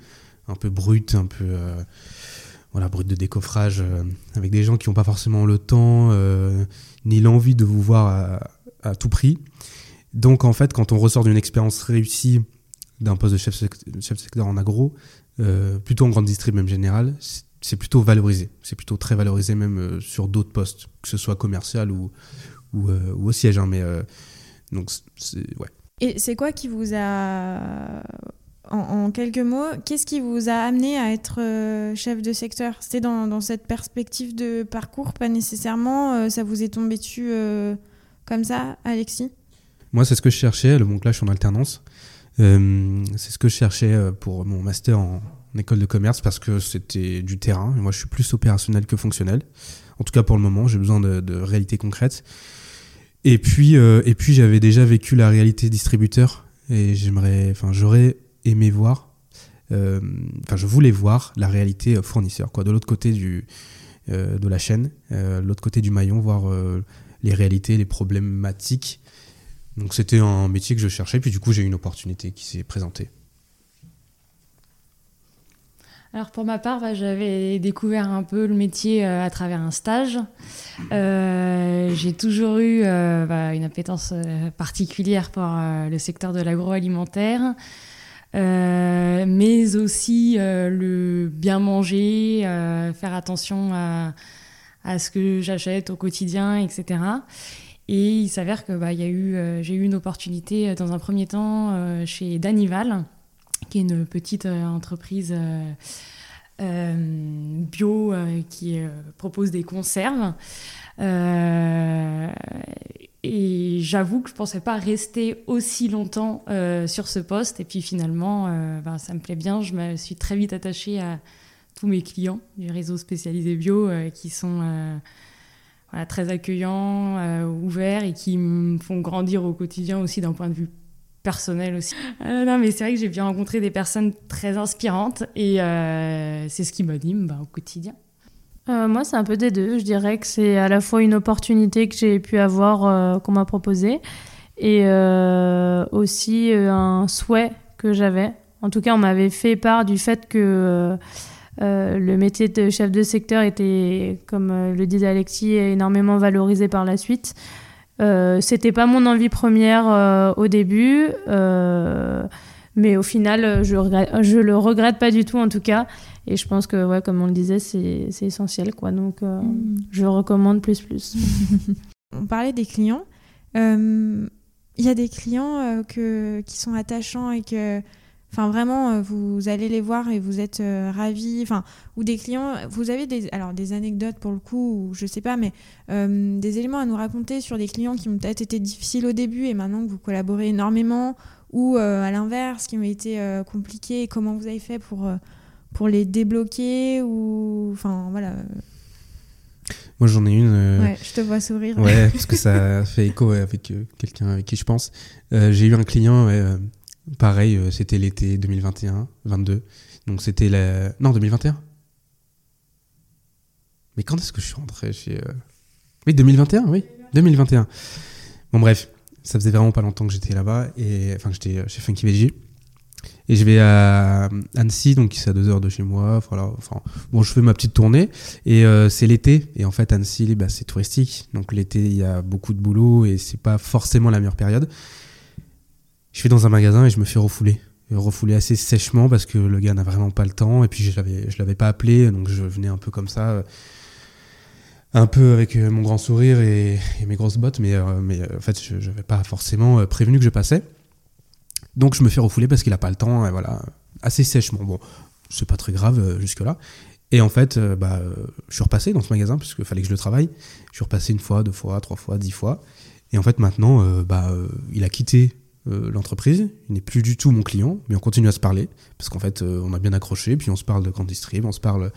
un peu brut, un peu voilà brut de décoffrage, avec des gens qui n'ont pas forcément le temps ni l'envie de vous voir à, tout prix. Donc en fait, quand on ressort d'une expérience réussie d'un poste de chef, chef secteur en agro, plutôt en grande distrib même générale, c'est plutôt valorisé. C'est plutôt très valorisé même euh, sur d'autres postes, que ce soit commercial ou, ou, euh, au siège. Hein, mais euh, donc, ouais. Et c'est quoi qui vous a, en, quelques mots, qu'est-ce qui vous a amené à être chef de secteur? C'était dans, dans, cette perspective de parcours, pas nécessairement, ça vous est tombé dessus comme ça, Alexis? Moi, c'est ce que je cherchais, le bon là, je suis en alternance. C'est ce que je cherchais pour mon master en, école de commerce parce que c'était du terrain. Moi, je suis plus opérationnel que fonctionnel. En tout cas, pour le moment, j'ai besoin de, réalité concrète. Et puis, euh, et puis j'avais déjà vécu la réalité distributeur et j'aimerais, enfin, j'aurais aimé voir, euh, enfin, je voulais voir la réalité fournisseur, quoi, de l'autre côté du, euh, de la chaîne, de l'autre côté du maillon, voir les réalités, les problématiques. Donc, c'était un métier que je cherchais. Puis, du coup, j'ai eu une opportunité qui s'est présentée. Alors pour ma part, bah, j'avais découvert un peu le métier euh, à travers un stage. Euh, j'ai toujours eu euh, bah, une appétence particulière pour le secteur de l'agroalimentaire, mais aussi le bien manger, faire attention à, à ce que j'achète au quotidien, etc. Et il s'avère que bah, j'ai eu une opportunité dans un premier temps chez Danival qui est une petite euh, entreprise euh, euh, bio qui propose des conserves. et j'avoue que je pensais pas rester aussi longtemps sur ce poste. Et puis finalement, ben, ça me plaît bien. Je me suis très vite attachée à tous mes clients du réseau spécialisé bio qui sont très accueillants, ouverts et qui me font grandir au quotidien aussi d'un point de vue personnel aussi. Euh, non, mais c'est vrai que j'ai bien rencontré des personnes très inspirantes et euh, c'est ce qui m'anime bah, au quotidien. Euh, moi, c'est un peu des deux. Je dirais que c'est à la fois une opportunité que j'ai pu avoir, qu'on m'a proposée, et aussi un souhait que j'avais. En tout cas, on m'avait fait part du fait que le métier de chef de secteur était, comme le disait Alexis, énormément valorisé par la suite. Euh, c'était pas mon envie première euh, au début, euh, mais au final, je, je le regrette pas du tout en tout cas. Et je pense que, ouais, comme on le disait, c'est essentiel, quoi. Donc, mm. je recommande plus plus. *laughs* on parlait des clients. Il y a des clients que, qui sont attachants et que Enfin, vraiment, euh, vous allez les voir et vous êtes euh, ravis. Enfin, ou des clients, vous avez des, alors, des anecdotes pour le coup, ou je sais pas, mais euh, des éléments à nous raconter sur des clients qui ont peut-être été difficiles au début et maintenant que vous collaborez énormément, ou à l'inverse, qui ont été compliqués et comment vous avez fait pour, pour les débloquer, ou. Enfin, voilà. Moi, j'en ai une. Ouais, je te vois sourire. Ouais, *laughs* parce que ça fait écho avec quelqu'un avec qui je pense. J'ai eu un client Pareil, euh, c'était l'été 2021, 22. Donc c'était la. Non, 2021 Mais quand est-ce que je suis rentré chez. Euh, oui, 2021, oui. 2021. Bon, bref, ça faisait vraiment pas longtemps que j'étais là-bas, et enfin, que j'étais chez Funky Veggie. Et je vais à Annecy, donc c'est à deux heures de chez moi. Voilà, enfin, bon, je fais ma petite tournée. Et euh, c'est l'été. Et en fait, Annecy, bah, c'est touristique. Donc l'été, il y a beaucoup de boulot et c'est pas forcément la meilleure période. Je vais dans un magasin et je me fais refouler. refouler assez sèchement parce que le gars n'a vraiment pas le temps. Et puis je l'avais, je l'avais pas appelé, donc je venais un peu comme ça. Euh, un peu avec euh, mon grand sourire et, mes grosses bottes, mais, mais en fait, je n'avais pas forcément prévenu que je passais. Donc je me fais refouler parce qu'il a pas le temps, et voilà, assez sèchement. Bon, c'est pas très grave euh, jusque-là. Et en fait, euh, bah, je suis repassé dans ce magasin parce qu'il fallait que je le travaille. Je suis repassé une fois, deux fois, trois fois, dix fois. Et en fait, maintenant, euh, bah, il a quitté l'entreprise. Il n'est plus du tout mon client, mais on continue à se parler parce qu'en fait, on a bien accroché. Puis on se parle de Grand Distrib, on se parle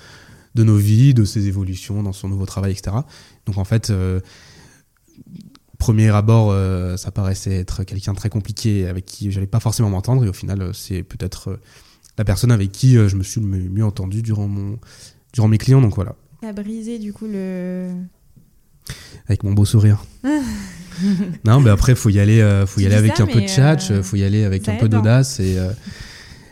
de nos vies, de ses évolutions dans son nouveau travail, etc. Donc en fait, premier abord, euh, ça paraissait être quelqu'un très compliqué avec qui j'allais pas forcément m'entendre. Et au final, euh, c'est peut-être euh, la personne avec qui je me suis le mieux entendu durant, mon, durant mes clients. Donc voilà. T'as brisé du coup le. Avec mon beau sourire. *laughs* non, mais après, faut y aller, faut y aller avec un peu de tchatch, il faut y aller avec un peu d'audace et.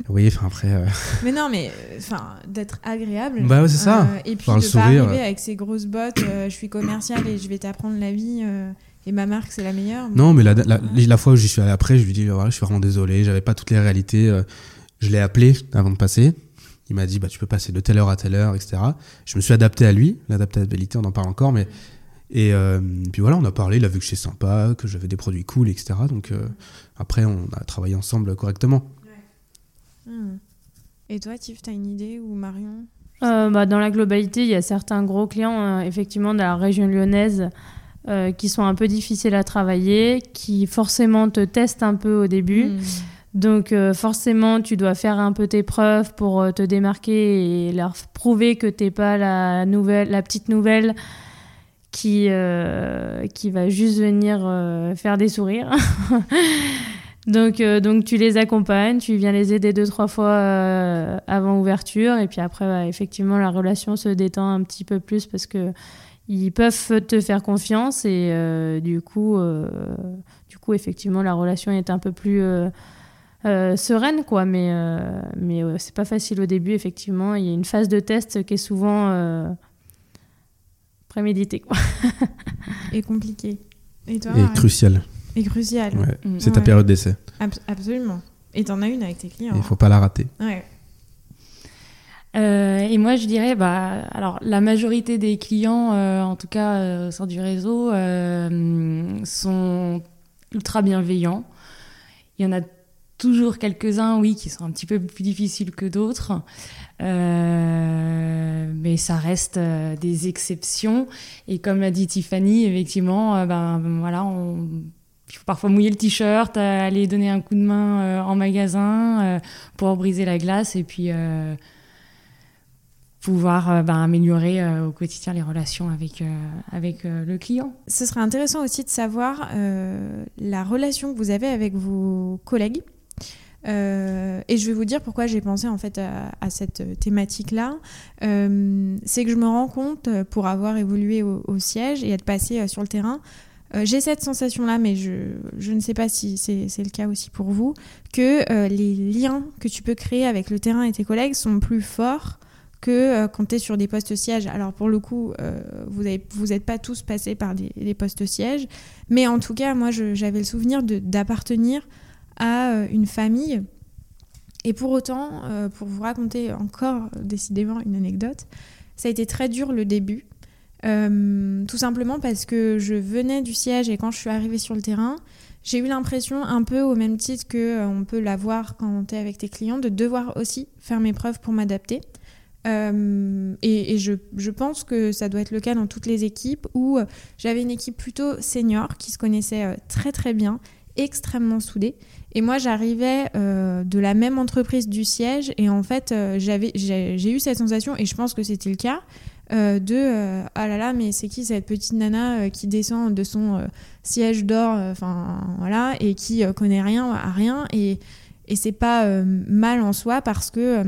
Oui, enfin après. *laughs* Mais non, mais enfin d'être agréable. Bah c'est ça. et puis de pas arriver avec ses grosses bottes. je suis commercial et je vais t'apprendre la vie. Et ma marque, c'est la meilleure Non, mais la, la, fois où j'y suis allé après, je lui dis voilà, je suis vraiment désolé, j'avais pas toutes les réalités. Euh, je l'ai appelé avant de passer. Il m'a dit bah, tu peux passer de telle heure à telle heure, etc. Je me suis adapté à lui. L'adaptabilité, on en parle encore, mais. Et euh, puis voilà, on a parlé, il a vu que j'étais sympa, que j'avais des produits cool, etc. Donc euh, après, on a travaillé ensemble correctement. Hmm. Et toi, Tiff, tu as une idée ou Marion? Bah, Dans la globalité, il y a certains gros clients, effectivement, de la région lyonnaise euh, qui sont un peu difficiles à travailler, qui forcément te testent un peu au début. Hmm. Donc euh, forcément, tu dois faire un peu tes preuves pour euh, te démarquer et leur prouver que tu n'es pas la, nouvelle, la petite nouvelle qui, qui va juste venir faire des sourires. *laughs* donc, donc tu les accompagnes, tu viens les aider deux, trois fois avant ouverture. Et puis après, effectivement, la relation se détend un petit peu plus parce que ils peuvent te faire confiance et euh, du coup, euh, du coup, effectivement, la relation est un peu plus euh, sereine, quoi. Mais, mais c'est pas facile au début, effectivement. Il y a une phase de test qui est souvent préméditée, quoi. *laughs* et compliquée. Et toi Et cruciale. Et cruciale. Mm. C'est ta période d'essai. absolument. Et t'en as une avec tes clients. Il faut pas la rater. Ouais. Euh, et moi, je dirais, bah, alors la majorité des clients, euh, en tout cas euh, au sein du réseau, sont ultra bienveillants. Il y en a toujours quelques-uns, oui, qui sont un petit peu plus difficiles que d'autres, mais ça reste des exceptions. Et comme l'a dit Tiffany, effectivement, ben, voilà, il faut parfois mouiller le t-shirt, aller donner un coup de main en magasin pour briser la glace, et puis pouvoir euh, ben, améliorer euh, au quotidien les relations avec, euh, avec le client. Ce serait intéressant aussi de savoir la relation que vous avez avec vos collègues. Et je vais vous dire pourquoi j'ai pensé en fait à, cette thématique-là. c'est que je me rends compte, pour avoir évolué au, siège et être passé sur le terrain, j'ai cette sensation-là, mais je, ne sais pas si c'est le cas aussi pour vous, que les liens que tu peux créer avec le terrain et tes collègues sont plus forts que euh, quand tu es sur des postes sièges. Alors pour le coup, euh, vous n'êtes pas tous passés par des, postes sièges, mais en tout cas, moi j'avais le souvenir d'appartenir à euh, une famille. Et pour autant, pour vous raconter encore décidément une anecdote, ça a été très dur le début. tout simplement parce que je venais du siège et quand je suis arrivée sur le terrain, j'ai eu l'impression, un peu au même titre que on peut l'avoir quand tu es avec tes clients, de devoir aussi faire mes preuves pour m'adapter. Euh, et, je, pense que ça doit être le cas dans toutes les équipes où euh, j'avais une équipe plutôt senior qui se connaissait euh, très très bien, extrêmement soudée. Et moi, j'arrivais de la même entreprise du siège et en fait, j'avais, j'ai, eu cette sensation, et je pense que c'était le cas, de ah là là, mais c'est qui cette petite nana qui descend de son siège d'or, et qui connaît rien à rien? Et, et c'est pas mal en soi parce que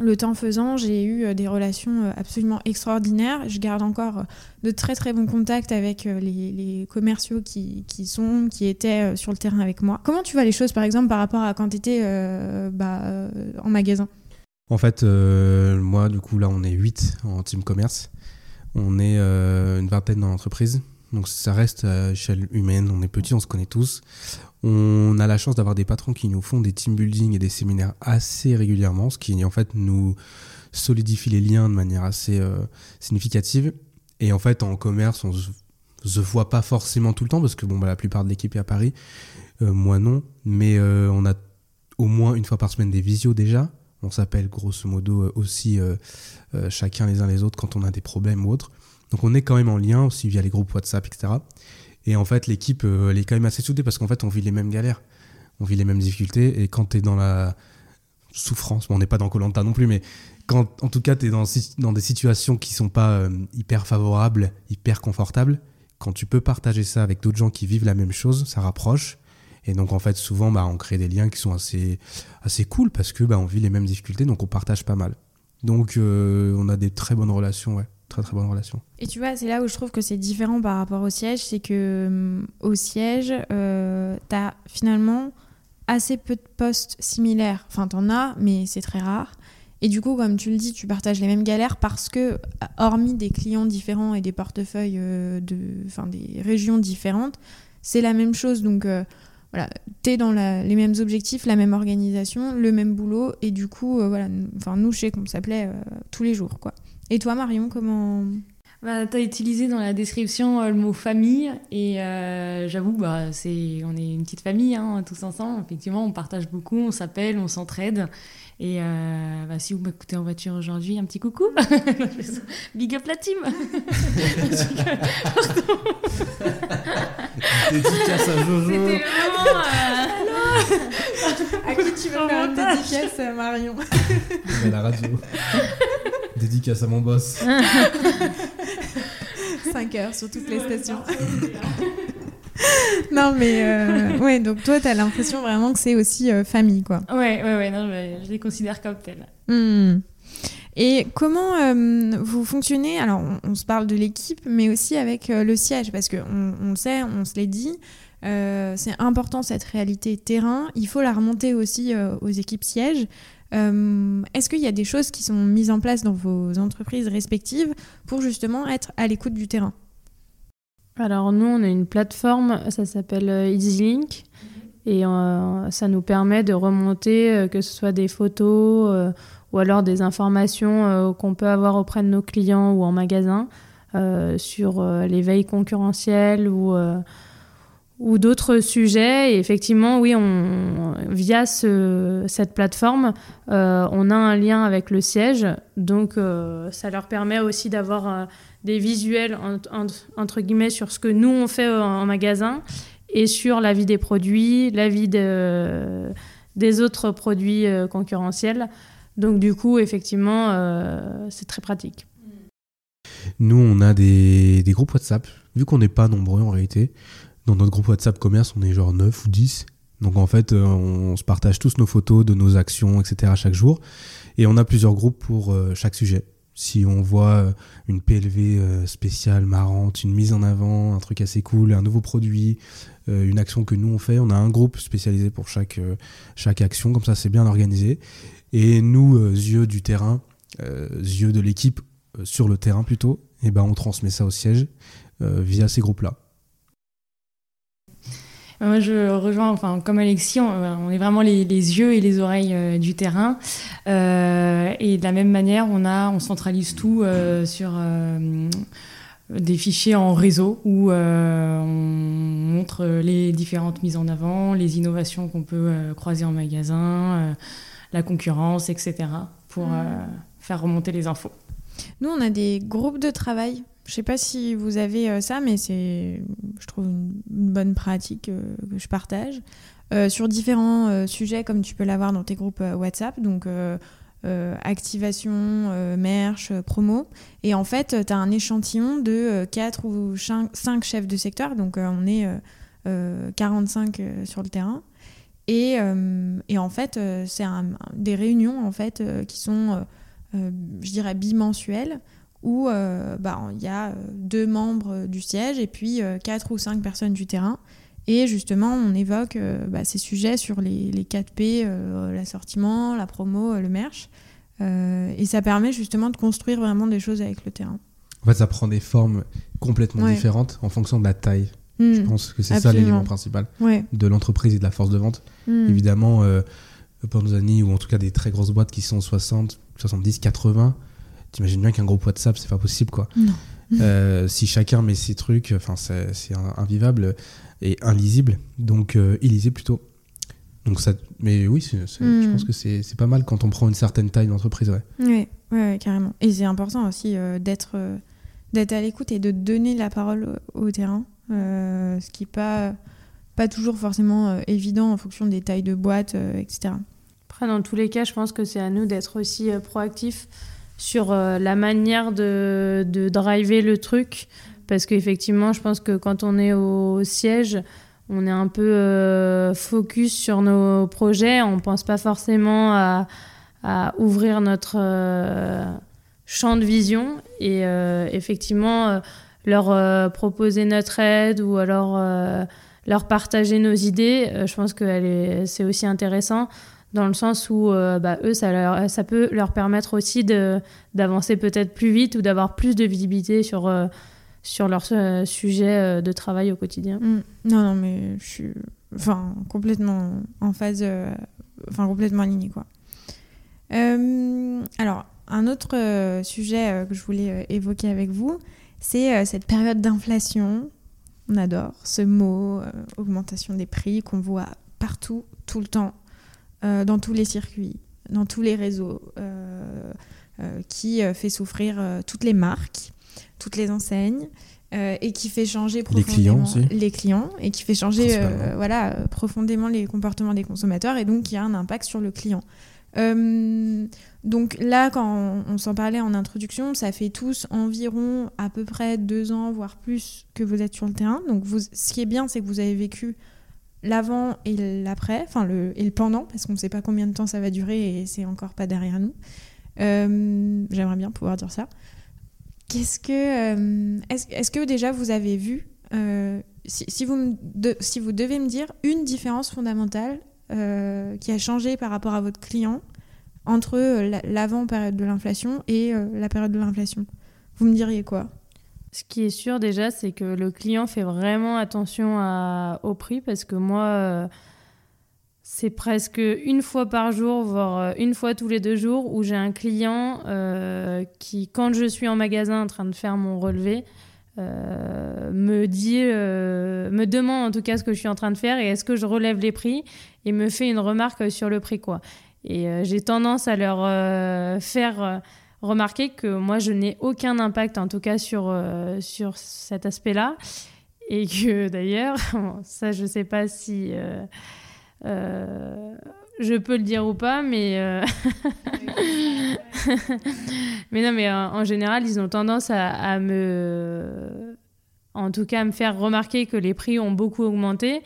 le temps faisant, j'ai eu euh, des relations euh, absolument extraordinaires. Je garde encore euh, de très très bons contacts avec les, commerciaux qui, sont, qui étaient sur le terrain avec moi. Comment tu vois les choses par exemple par rapport à quand tu étais bah, en magasin? En fait, moi du coup là on est 8 en team commerce. On est une vingtaine dans l'entreprise. Donc ça reste à échelle humaine, on est petit, on se connaît tous. On a la chance d'avoir des patrons qui nous font des team building et des séminaires assez régulièrement, ce qui en fait nous solidifie les liens de manière assez euh, significative. Et en fait, en commerce, on se voit pas forcément tout le temps parce que bon, bah, la plupart de l'équipe est à Paris. Euh, moi non, mais euh, on a au moins une fois par semaine des visios déjà. On s'appelle grosso modo aussi chacun les uns les autres quand on a des problèmes ou autres. Donc on est quand même en lien aussi via les groupes WhatsApp, etc. Et en fait, l'équipe, euh, elle est quand même assez soudée parce qu'en fait, on vit les mêmes galères, on vit les mêmes difficultés. Et quand tu es dans la souffrance, bon, on n'est pas dans Colanta non plus, mais quand en tout cas, tu es dans, des situations qui sont pas euh, hyper favorables, hyper confortables, quand tu peux partager ça avec d'autres gens qui vivent la même chose, ça rapproche. Et donc, en fait, souvent, bah, on crée des liens qui sont assez, assez cool parce que bah, on vit les mêmes difficultés, donc on partage pas mal. Donc, euh, on a des très bonnes relations, ouais très très bonne relation. Et tu vois, c'est là où je trouve que c'est différent par rapport au siège, c'est que hum, au siège, euh, tu finalement assez peu de postes similaires. Enfin, t'en as, mais c'est très rare. Et du coup, comme tu le dis, tu partages les mêmes galères parce que, hormis des clients différents et des portefeuilles euh, de, enfin, des régions différentes, c'est la même chose. Donc, euh, voilà, tu es dans les mêmes objectifs, la même organisation, le même boulot. Et du coup, euh, voilà, enfin, nous, je sais qu'on s'appelait tous les jours, quoi. Et toi, Marion, comment bah, tu as utilisé dans la description euh, le mot famille et euh, j'avoue, bah, c'est, on est une petite famille hein, tous ensemble. Effectivement, on partage beaucoup, on s'appelle, on s'entraide. Et euh, bah, si vous m'écoutez en voiture aujourd'hui, un petit coucou. *laughs* Big up la team. *laughs* dédicace à Jojo. C'était. À qui tu veux faire une dédicace, Marion *laughs* la radio. *laughs* Dédicace à mon boss. *laughs* 5 heures sur toutes les stations. non, mais euh, ouais, donc toi, tu as l'impression vraiment que c'est aussi euh, famille, quoi. Ouais, ouais, ouais, non, je les considère comme telles. Hmm. Et comment euh, vous fonctionnez? Alors, on, se parle de l'équipe, mais aussi avec le siège, parce qu'on on le sait, on se l'est dit, c'est important cette réalité terrain. Il faut la remonter aussi aux équipes sièges. Euh, est-ce qu'il y a des choses qui sont mises en place dans vos entreprises respectives pour justement être à l'écoute du terrain? Alors nous, on a une plateforme, ça s'appelle euh, EasyLink, et euh, ça nous permet de remonter que ce soit des photos ou alors des informations qu'on peut avoir auprès de nos clients ou en magasin sur les veilles concurrentielles ou ou d'autres sujets. Et effectivement, oui, via ce, cette plateforme, euh, on a un lien avec le siège. Donc, euh, ça leur permet aussi d'avoir euh, des visuels, entre guillemets, sur ce que nous, on fait en, magasin et sur la vie des produits, la vie de, des autres produits concurrentiels. Donc, du coup, effectivement, c'est très pratique. Nous, on a des, des groupes WhatsApp, vu qu'on n'est pas nombreux en réalité dans notre groupe WhatsApp commerce, on est genre 9 ou 10. Donc en fait, euh, on se partage tous nos photos de nos actions, etc. chaque jour. Et on a plusieurs groupes pour euh, chaque sujet. Si on voit euh, une PLV spéciale, marrante, une mise en avant, un truc assez cool, un nouveau produit, une action que nous on fait, on a un groupe spécialisé pour chaque, chaque action. Comme ça, c'est bien organisé. Et nous, yeux du terrain, yeux de l'équipe sur le terrain plutôt, et eh ben on transmet ça au siège via ces groupes-là. Moi, je rejoins, enfin, comme Alexis, on, est vraiment les, yeux et les oreilles euh, du terrain. Euh, et de la même manière, on, a, on centralise tout euh, sur des fichiers en réseau où on montre les différentes mises en avant, les innovations qu'on peut croiser en magasin, la concurrence, etc. pour mmh. faire remonter les infos. Nous, on a des groupes de travail je sais pas si vous avez euh, ça, mais c'est, je trouve, une, bonne pratique euh, que je partage. Euh, sur différents sujets, comme tu peux l'avoir dans tes groupes WhatsApp, donc activation, merch, promo. Et en fait, tu as un échantillon de 4 ou 5 chefs de secteur, donc on est 45 sur le terrain. Et, et en fait, c'est des réunions en fait qui sont, je dirais, bimensuelles où euh, bah, il y a euh, deux membres du siège et puis euh, quatre ou cinq personnes du terrain. Et justement, on évoque euh, bah, ces sujets sur les, les 4 P, euh, l'assortiment, la promo, euh, le merch. Euh, et ça permet justement de construire vraiment des choses avec le terrain. En fait, ça prend des formes complètement Ouais. différentes en fonction de la taille. Je Mm. pense que c'est ça l'élément principal Ouais. de l'entreprise et de la force de vente. Mm. Évidemment, euh, Panzani ou en tout cas des très grosses boîtes qui sont 60, 70, 80, t'imagines bien qu'un groupe WhatsApp, c'est pas possible quoi. Non. Euh, si chacun met ses trucs, enfin c'est invivable et illisible, donc euh, illisible plutôt. Donc ça, mais oui, je pense que c'est c'est pas mal quand on prend une certaine taille d'entreprise. Ouais. Ouais, ouais, ouais, carrément. Et c'est important aussi euh, d'être euh, d'être à l'écoute et de donner la parole au, au terrain, euh, ce qui n'est pas, pas toujours forcément euh, évident en fonction des tailles de boîte, euh, etc. Après, dans tous les cas, je pense que c'est à nous d'être aussi euh, proactifs sur euh, la manière de, de driver le truc. Parce qu'effectivement, je pense que quand on est au siège, on est un peu euh, focus sur nos projets. On ne pense pas forcément à, ouvrir notre euh, champ de vision. Et effectivement, leur proposer notre aide ou alors leur partager nos idées, je pense que c'est aussi intéressant dans le sens où euh, bah, eux, ça, peut leur permettre aussi d'avancer peut-être plus vite ou d'avoir plus de visibilité sur, euh, sur leur euh, sujet euh, de travail au quotidien. Mm. Non, non, mais je suis enfin, complètement en phase, enfin complètement alignée, quoi. Alors, un autre sujet que je voulais évoquer avec vous, c'est cette période d'inflation. On adore ce mot, augmentation des prix qu'on voit partout, tout le temps, euh, dans tous les circuits, dans tous les réseaux, euh, euh, qui fait souffrir toutes les marques, toutes les enseignes. et qui fait changer Les clients profondément les clients et qui fait changer voilà, profondément les comportements des consommateurs et donc qui a un impact sur le client. Euh, donc là, quand on, on s'en parlait en introduction, ça fait tous environ à peu près deux ans, voire plus, que vous êtes sur le terrain. Donc vous, ce qui est bien, c'est que vous avez vécu l'avant et l'après, enfin le, et le pendant, parce qu'on ne sait pas combien de temps ça va durer et c'est encore pas derrière nous. Euh, J'aimerais bien pouvoir dire ça. Qu'est-ce que, euh, est-ce que déjà vous avez vu, euh, si, vous si vous devez me dire une différence fondamentale qui a changé par rapport à votre client entre euh, la- l'avant-période de l'inflation et la période de l'inflation, vous me diriez quoi? Ce qui est sûr déjà, c'est que le client fait vraiment attention au prix parce que moi, euh, c'est presque une fois par jour, voire euh, une fois tous les deux jours, où j'ai un client euh, qui, quand je suis en magasin en train de faire mon relevé, me dit, me demande en tout cas ce que je suis en train de faire et est-ce que je relève les prix et me fait une remarque sur le prix quoi. Et j'ai tendance à leur faire remarquer que moi je n'ai aucun impact en tout cas sur, euh, sur cet aspect-là. Et que *laughs* d'ailleurs, ça je sais pas si euh, euh, je peux le dire ou pas, mais *laughs* mais non, mais en, en général ils ont tendance à, à me, en tout cas à me faire remarquer que les prix ont beaucoup augmenté.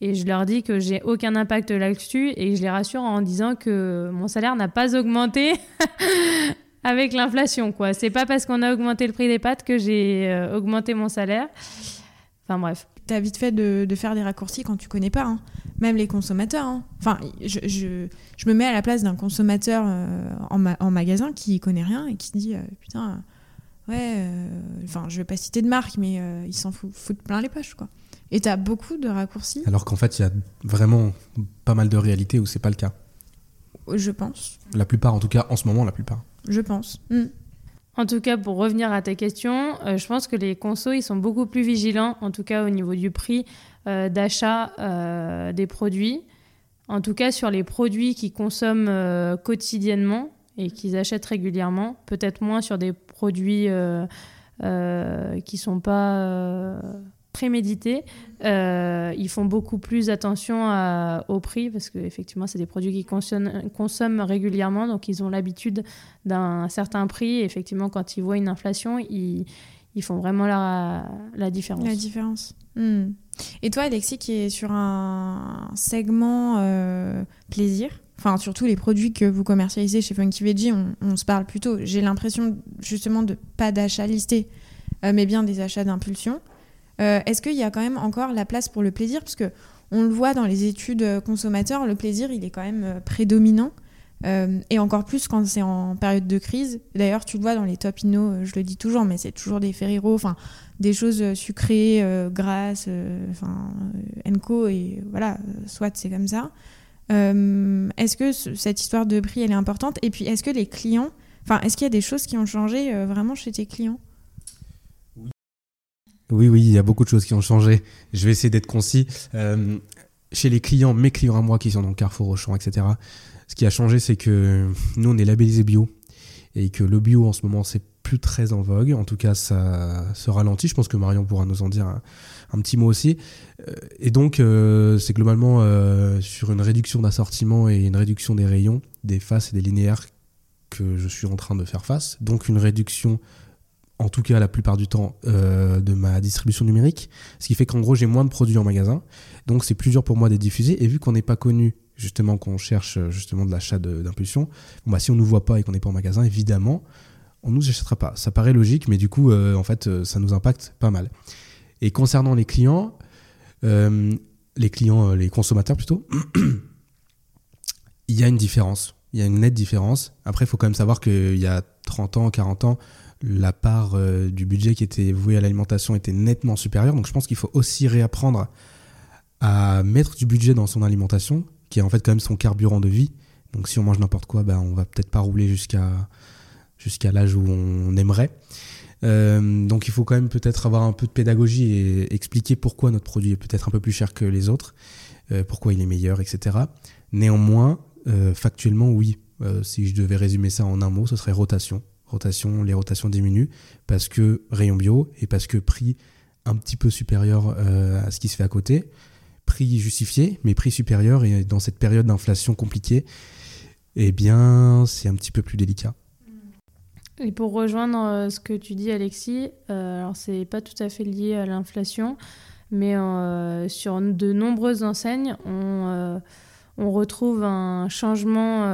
Et je leur dis que j'ai aucun impact là-dessus. Et je les rassure en disant que mon salaire n'a pas augmenté *laughs* avec l'inflation, quoi. C'est pas parce qu'on a augmenté le prix des pâtes que j'ai euh, augmenté mon salaire. Enfin bref. T'as vite fait de, de faire des raccourcis quand tu connais pas, hein. même les consommateurs. hein. Enfin, je, je, je me mets à la place d'un consommateur euh, en, ma- en magasin qui connaît rien et qui se dit euh, putain, ouais, euh, enfin, je vais pas citer de marque, mais euh, ils s'en foutent, foutent plein les poches, quoi. Et t'as beaucoup de raccourcis, Alors qu'en fait, il y a vraiment pas mal de réalités où c'est pas le cas. je pense. La plupart, en tout cas, en ce moment, la plupart. Je pense. Mm. En tout cas, pour revenir à ta question, euh, je pense que les consos, ils sont beaucoup plus vigilants, en tout cas au niveau du prix euh, d'achat euh, des produits. En tout cas, sur les produits qu'ils consomment quotidiennement et qu'ils achètent régulièrement. Peut-être moins sur des produits qui sont pas prémédités. Euh, ils font beaucoup plus attention au prix parce qu'effectivement, c'est des produits qu'ils consomment, régulièrement, donc ils ont l'habitude d'un certain prix. Effectivement, quand ils voient une inflation, ils, font vraiment la, la différence. La différence. Hmm. Et toi, Alexis, qui est sur un segment euh, plaisir, enfin surtout les produits que vous commercialisez chez Funky Veggie, on, se parle plutôt, j'ai l'impression justement de pas d'achat listé, euh, mais bien des achats d'impulsion. Euh, est-ce qu'il y a quand même encore la place pour le plaisir? Parce que on le voit dans les études consommateurs, le plaisir, il est quand même prédominant. et encore plus quand c'est en période de crise. D'ailleurs, tu le vois dans les top je le dis toujours, mais c'est toujours des Ferrero, enfin des choses sucrées, grasses, enfin Enco et voilà, soit c'est comme ça. Euh, est-ce que cette histoire de prix, elle est importante? Et puis, est-ce que les clients, enfin, est-ce qu'il y a des choses qui ont changé euh, vraiment chez tes clients? Oui, oui, il y a beaucoup de choses qui ont changé. Je vais essayer d'être concis. Euh, chez les clients, mes clients à moi qui sont dans Carrefour, Auchan, etc., ce qui a changé, c'est que nous, on est labellisé bio et que le bio en ce moment, c'est plus très en vogue. En tout cas, ça se ralentit. Je pense que Marion pourra nous en dire un petit mot aussi. Euh, et donc, euh, c'est globalement sur une réduction d'assortiment et une réduction des rayons, des faces et des linéaires que je suis en train de faire face. Donc, une réduction, en tout cas la plupart du temps, de ma distribution numérique. Ce qui fait qu'en gros, j'ai moins de produits en magasin. Donc, c'est plus dur pour moi d'être diffusé. Et vu qu'on n'est pas connu justement qu'on cherche justement de l'achat d'impulsion, bah, si on ne nous voit pas et qu'on n'est pas en magasin, évidemment, on ne nous achètera pas. Ça paraît logique, mais du coup, en fait, ça nous impacte pas mal. Et concernant les clients, euh, les clients, euh, les consommateurs plutôt, *clears throat* il y a une différence. Il y a une nette différence. Après, il faut quand même savoir qu'il y a 30 ans, 40 ans, la part euh, du budget qui était voué à l'alimentation était nettement supérieure. Donc je pense qu'il faut aussi réapprendre à mettre du budget dans son alimentation, qui est en fait quand même son carburant de vie. Donc si on mange n'importe quoi, ben, on va peut-être pas rouler jusqu'à l'âge où on aimerait. Euh, donc il faut quand même peut-être avoir un peu de pédagogie et expliquer pourquoi notre produit est peut-être un peu plus cher que les autres, euh, pourquoi il est meilleur, etc. Néanmoins, factuellement, oui. si je devais résumer ça en un mot, ce serait rotation. Les rotations diminuent parce que rayon bio et parce que prix un petit peu supérieur à ce qui se fait à côté. Prix justifié, mais prix supérieur et dans cette période d'inflation compliquée, eh bien, c'est un petit peu plus délicat. Et pour rejoindre euh, ce que tu dis, Alexis, euh, alors c'est pas tout à fait lié à l'inflation, mais euh, sur de nombreuses enseignes, on retrouve un changement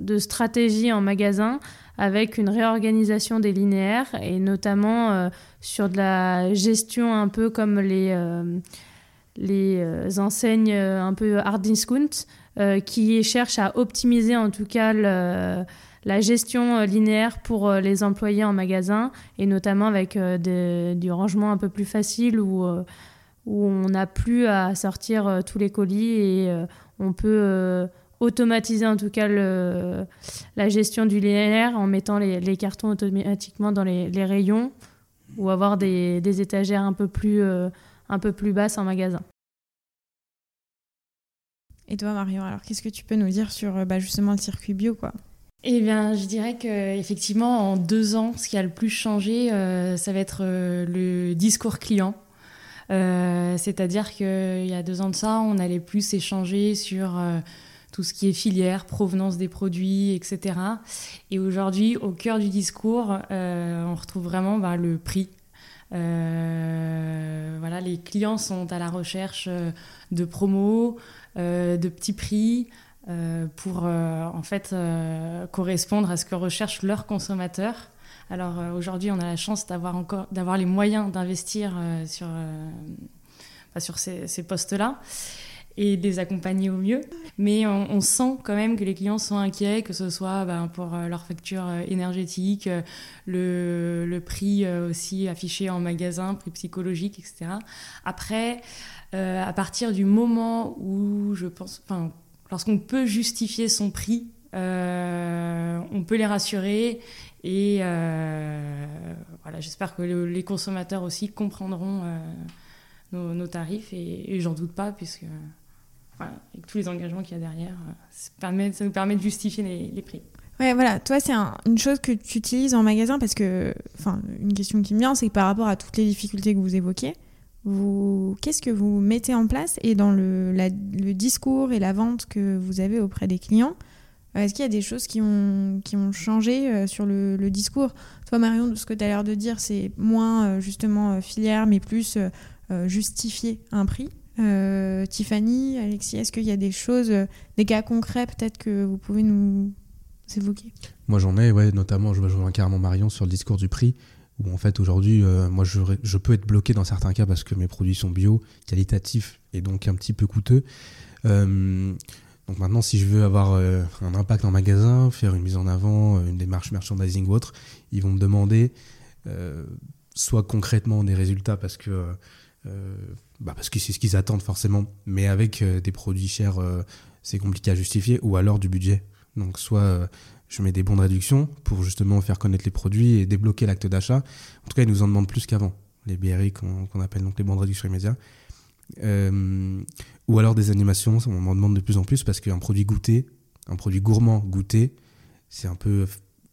de stratégie en magasin avec une réorganisation des linéaires et notamment sur de la gestion un peu comme les, les enseignes un peu hard discount qui cherchent à optimiser en tout cas la gestion euh, linéaire pour euh, les employés en magasin et notamment avec euh, du rangement un peu plus facile où, où on n'a plus à sortir tous les colis et on peut automatiser en tout cas le, la gestion du linéaire en mettant les, cartons automatiquement dans les, rayons ou avoir des, étagères un peu plus, un peu plus basses en magasin. Et toi Marion, alors qu'est-ce que tu peux nous dire sur bah, justement le circuit bio quoi? Eh bien, je dirais que effectivement, en deux ans, ce qui a le plus changé, euh, ça va être euh, le discours client. Euh, c'est-à-dire qu'il y a deux ans de ça, on allait plus échanger sur tout ce qui est filière, provenance des produits, etc. Et aujourd'hui, au cœur du discours, on retrouve vraiment bah, le prix. voilà, les clients sont à la recherche de promos, de petits prix. Euh, pour euh, en fait euh, correspondre à ce que recherchent leurs consommateurs. Alors aujourd'hui, on a la chance d'avoir encore d'avoir les moyens d'investir sur sur ces postes-là et les accompagner au mieux. Mais on, sent quand même que les clients sont inquiets, que ce soit ben, pour leur facture énergétique, le, le prix aussi affiché en magasin, prix psychologique, etc. Après, à partir du moment où je pense, enfin, lorsqu'on peut justifier son prix, euh, on peut les rassurer. Et euh, voilà, j'espère que les consommateurs aussi comprendront euh, nos, tarifs. Et, j'en doute pas, puisque avec tous les engagements qu'il y a derrière, ça, permet, ça, nous permet de justifier les, prix. Ouais, voilà, toi, c'est une chose que tu utilises en magasin parce que, enfin, une question qui me vient, c'est que par rapport à toutes les difficultés que vous évoquez, vous, qu'est-ce que vous mettez en place et dans le, discours et la vente que vous avez auprès des clients euh, Est-ce qu'il y a des choses qui ont, qui ont changé euh, sur le, le discours? Toi, Marion, ce que tu as l'air de dire, c'est moins euh, justement filière, mais plus justifier un prix. Tiffany, Alexis, est-ce qu'il y a des choses, des cas concrets peut-être que vous pouvez nous évoquer? Moi j'en ai, ouais, notamment je rejoins carrément Marion sur le discours du prix où en fait aujourd'hui, moi je, peux être bloqué dans certains cas parce que mes produits sont bio, qualitatifs et donc un petit peu coûteux. Euh, donc maintenant, si je veux avoir euh, un impact en magasin, faire une mise en avant, euh, une démarche merchandising ou autre, ils vont me demander soit concrètement des résultats parce que bah parce que c'est ce qu'ils attendent forcément, mais avec des produits chers, c'est compliqué à justifier, ou alors du budget. Donc soit je mets des bons de réduction pour justement faire connaître les produits et débloquer l'acte d'achat. En tout cas, ils nous en demandent plus qu'avant. Les BRI qu'on appelle donc les bons de réduction immédiats. Euh, ou alors des animations, on m'en demande de plus en plus parce qu'un produit goûté, un produit gourmand goûté, c'est un peu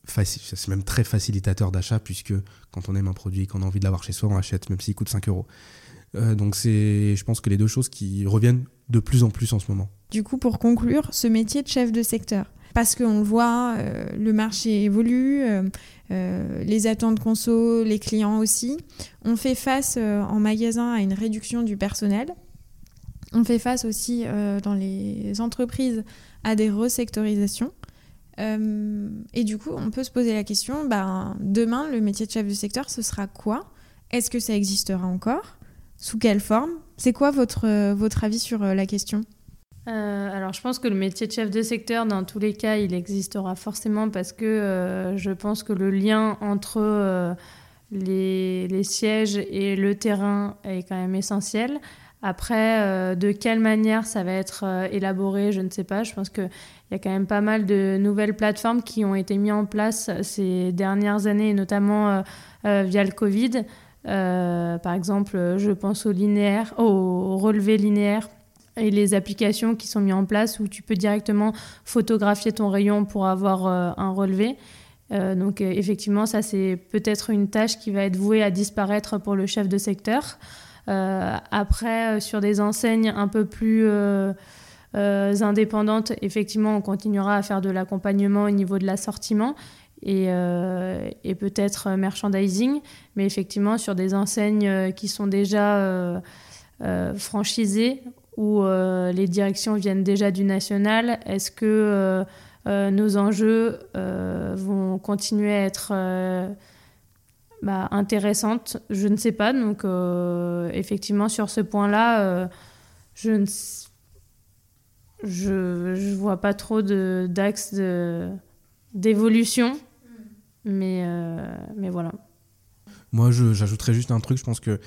facile, c'est même très facilitateur d'achat puisque quand on aime un produit et qu'on a envie de l'avoir chez soi, on achète même s'il coûte 5 euros. Euh, donc c'est, je pense que les deux choses qui reviennent de plus en plus en ce moment. Du coup, pour conclure, ce métier de chef de secteur, parce qu'on le voit, euh, le marché évolue, euh, les attentes conso, les clients aussi. On fait face en magasin à une réduction du personnel. On fait face aussi dans les entreprises à des resectorisations. et du coup, on peut se poser la question, ben, demain, le métier de chef de secteur, ce sera quoi? Est-ce que ça existera encore? Sous quelle forme? C'est quoi votre, votre avis sur la question? Euh, alors, je pense que le métier de chef de secteur, dans tous les cas, il existera forcément parce que euh, je pense que le lien entre euh, les, sièges et le terrain est quand même essentiel. Après, de quelle manière ça va être élaboré, je ne sais pas. Je pense qu'il y a quand même pas mal de nouvelles plateformes qui ont été mises en place ces dernières années, notamment via le Covid. Par exemple, je pense au linéaire, au relevé linéaire et les applications qui sont mises en place où tu peux directement photographier ton rayon pour avoir euh, un relevé. Euh, donc euh, effectivement, ça c'est peut-être une tâche qui va être vouée à disparaître pour le chef de secteur. après, sur des enseignes un peu plus indépendantes, effectivement, on continuera à faire de l'accompagnement au niveau de l'assortiment et, et peut-être merchandising. Mais effectivement, sur des enseignes qui sont déjà franchisées, où euh, les directions viennent déjà du national Est-ce que euh, euh, nos enjeux vont continuer à être bah, intéressantes? Je ne sais pas. Donc, effectivement, sur ce point-là, je ne vois pas trop d'axes d'évolution. Mais, mais voilà. Moi, j'ajouterais juste un truc. Je pense que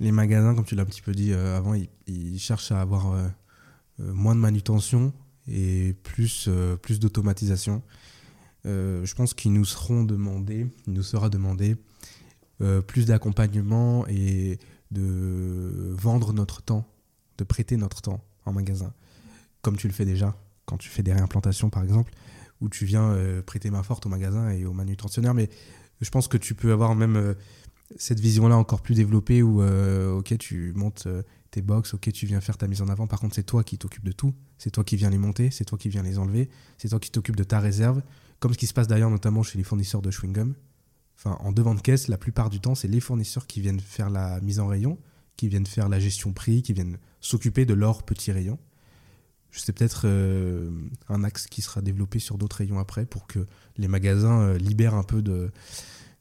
les magasins, comme tu l'as un petit peu dit euh, avant, ils, cherchent à avoir euh, euh, moins de manutention et plus, plus d'automatisation. je pense qu'ils nous seront demandés, il nous sera demandé plus d'accompagnement et de vendre notre temps, de prêter notre temps en magasin, comme tu le fais déjà quand tu fais des réimplantations par exemple, où tu viens prêter main forte au magasin et au manutentionnaire. Mais je pense que tu peux avoir même cette vision-là encore plus développée où, euh, tu montes euh, tes box, ok, tu viens faire ta mise en avant. Par contre, c'est toi qui t'occupes de tout. C'est toi qui viens les monter, c'est toi qui viens les enlever, c'est toi qui t'occupes de ta réserve. Comme ce qui se passe d'ailleurs notamment chez les fournisseurs de chewing-gum. En devant de caisse, la plupart du temps, c'est les fournisseurs qui viennent faire la mise en rayon, qui viennent faire la gestion prix, qui viennent s'occuper de leurs petits rayons. C'est peut-être euh, un axe qui sera développé sur d'autres rayons après pour que les magasins libèrent un peu de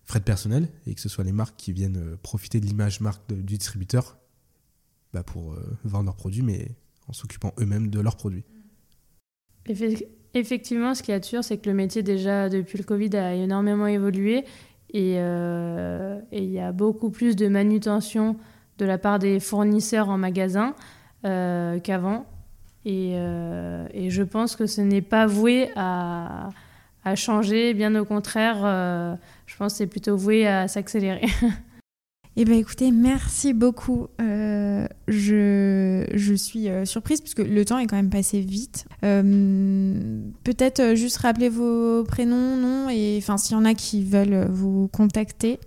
frais de personnel et que ce soit les marques qui viennent euh, profiter de l'image marque du distributeur bah, pour euh, vendre leurs produits, mais en s'occupant eux-mêmes de leurs produits. Effectivement, ce qui est sûr, c'est que le métier, déjà, depuis le Covid, a énormément évolué euh, et il y a beaucoup plus de manutention de la part des fournisseurs en magasin qu'avant. Et, et, je pense que ce n'est pas voué à, changer, bien au contraire je pense que c'est plutôt voué à s'accélérer. *laughs* Eh bien écoutez, merci beaucoup. Euh, je, je, suis euh, surprise puisque le temps est quand même passé vite. Euh, peut-être juste rappeler vos prénoms, non Et enfin, s'il y en a qui veulent vous contacter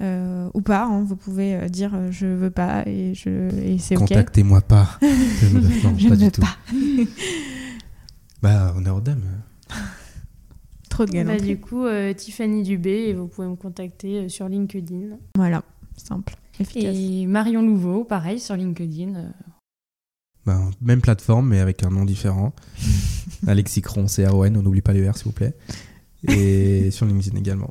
ou pas, hein, vous pouvez dire je veux pas et, je, et c'est ok. Contactez-moi pas. non, *laughs* je pas du tout. Pas. *laughs* bah, on est hors dame. *laughs* Trop de du coup, euh, Tiffany Dubé, et vous pouvez me contacter euh, sur LinkedIn. Voilà, simple. Efficace. Et Marion Louveau, pareil, sur LinkedIn. euh, Ben, même plateforme, mais avec un nom différent. Alexis Cron, C-R-O-N, on n'oublie pas les R, s'il vous plaît. Et sur LinkedIn également.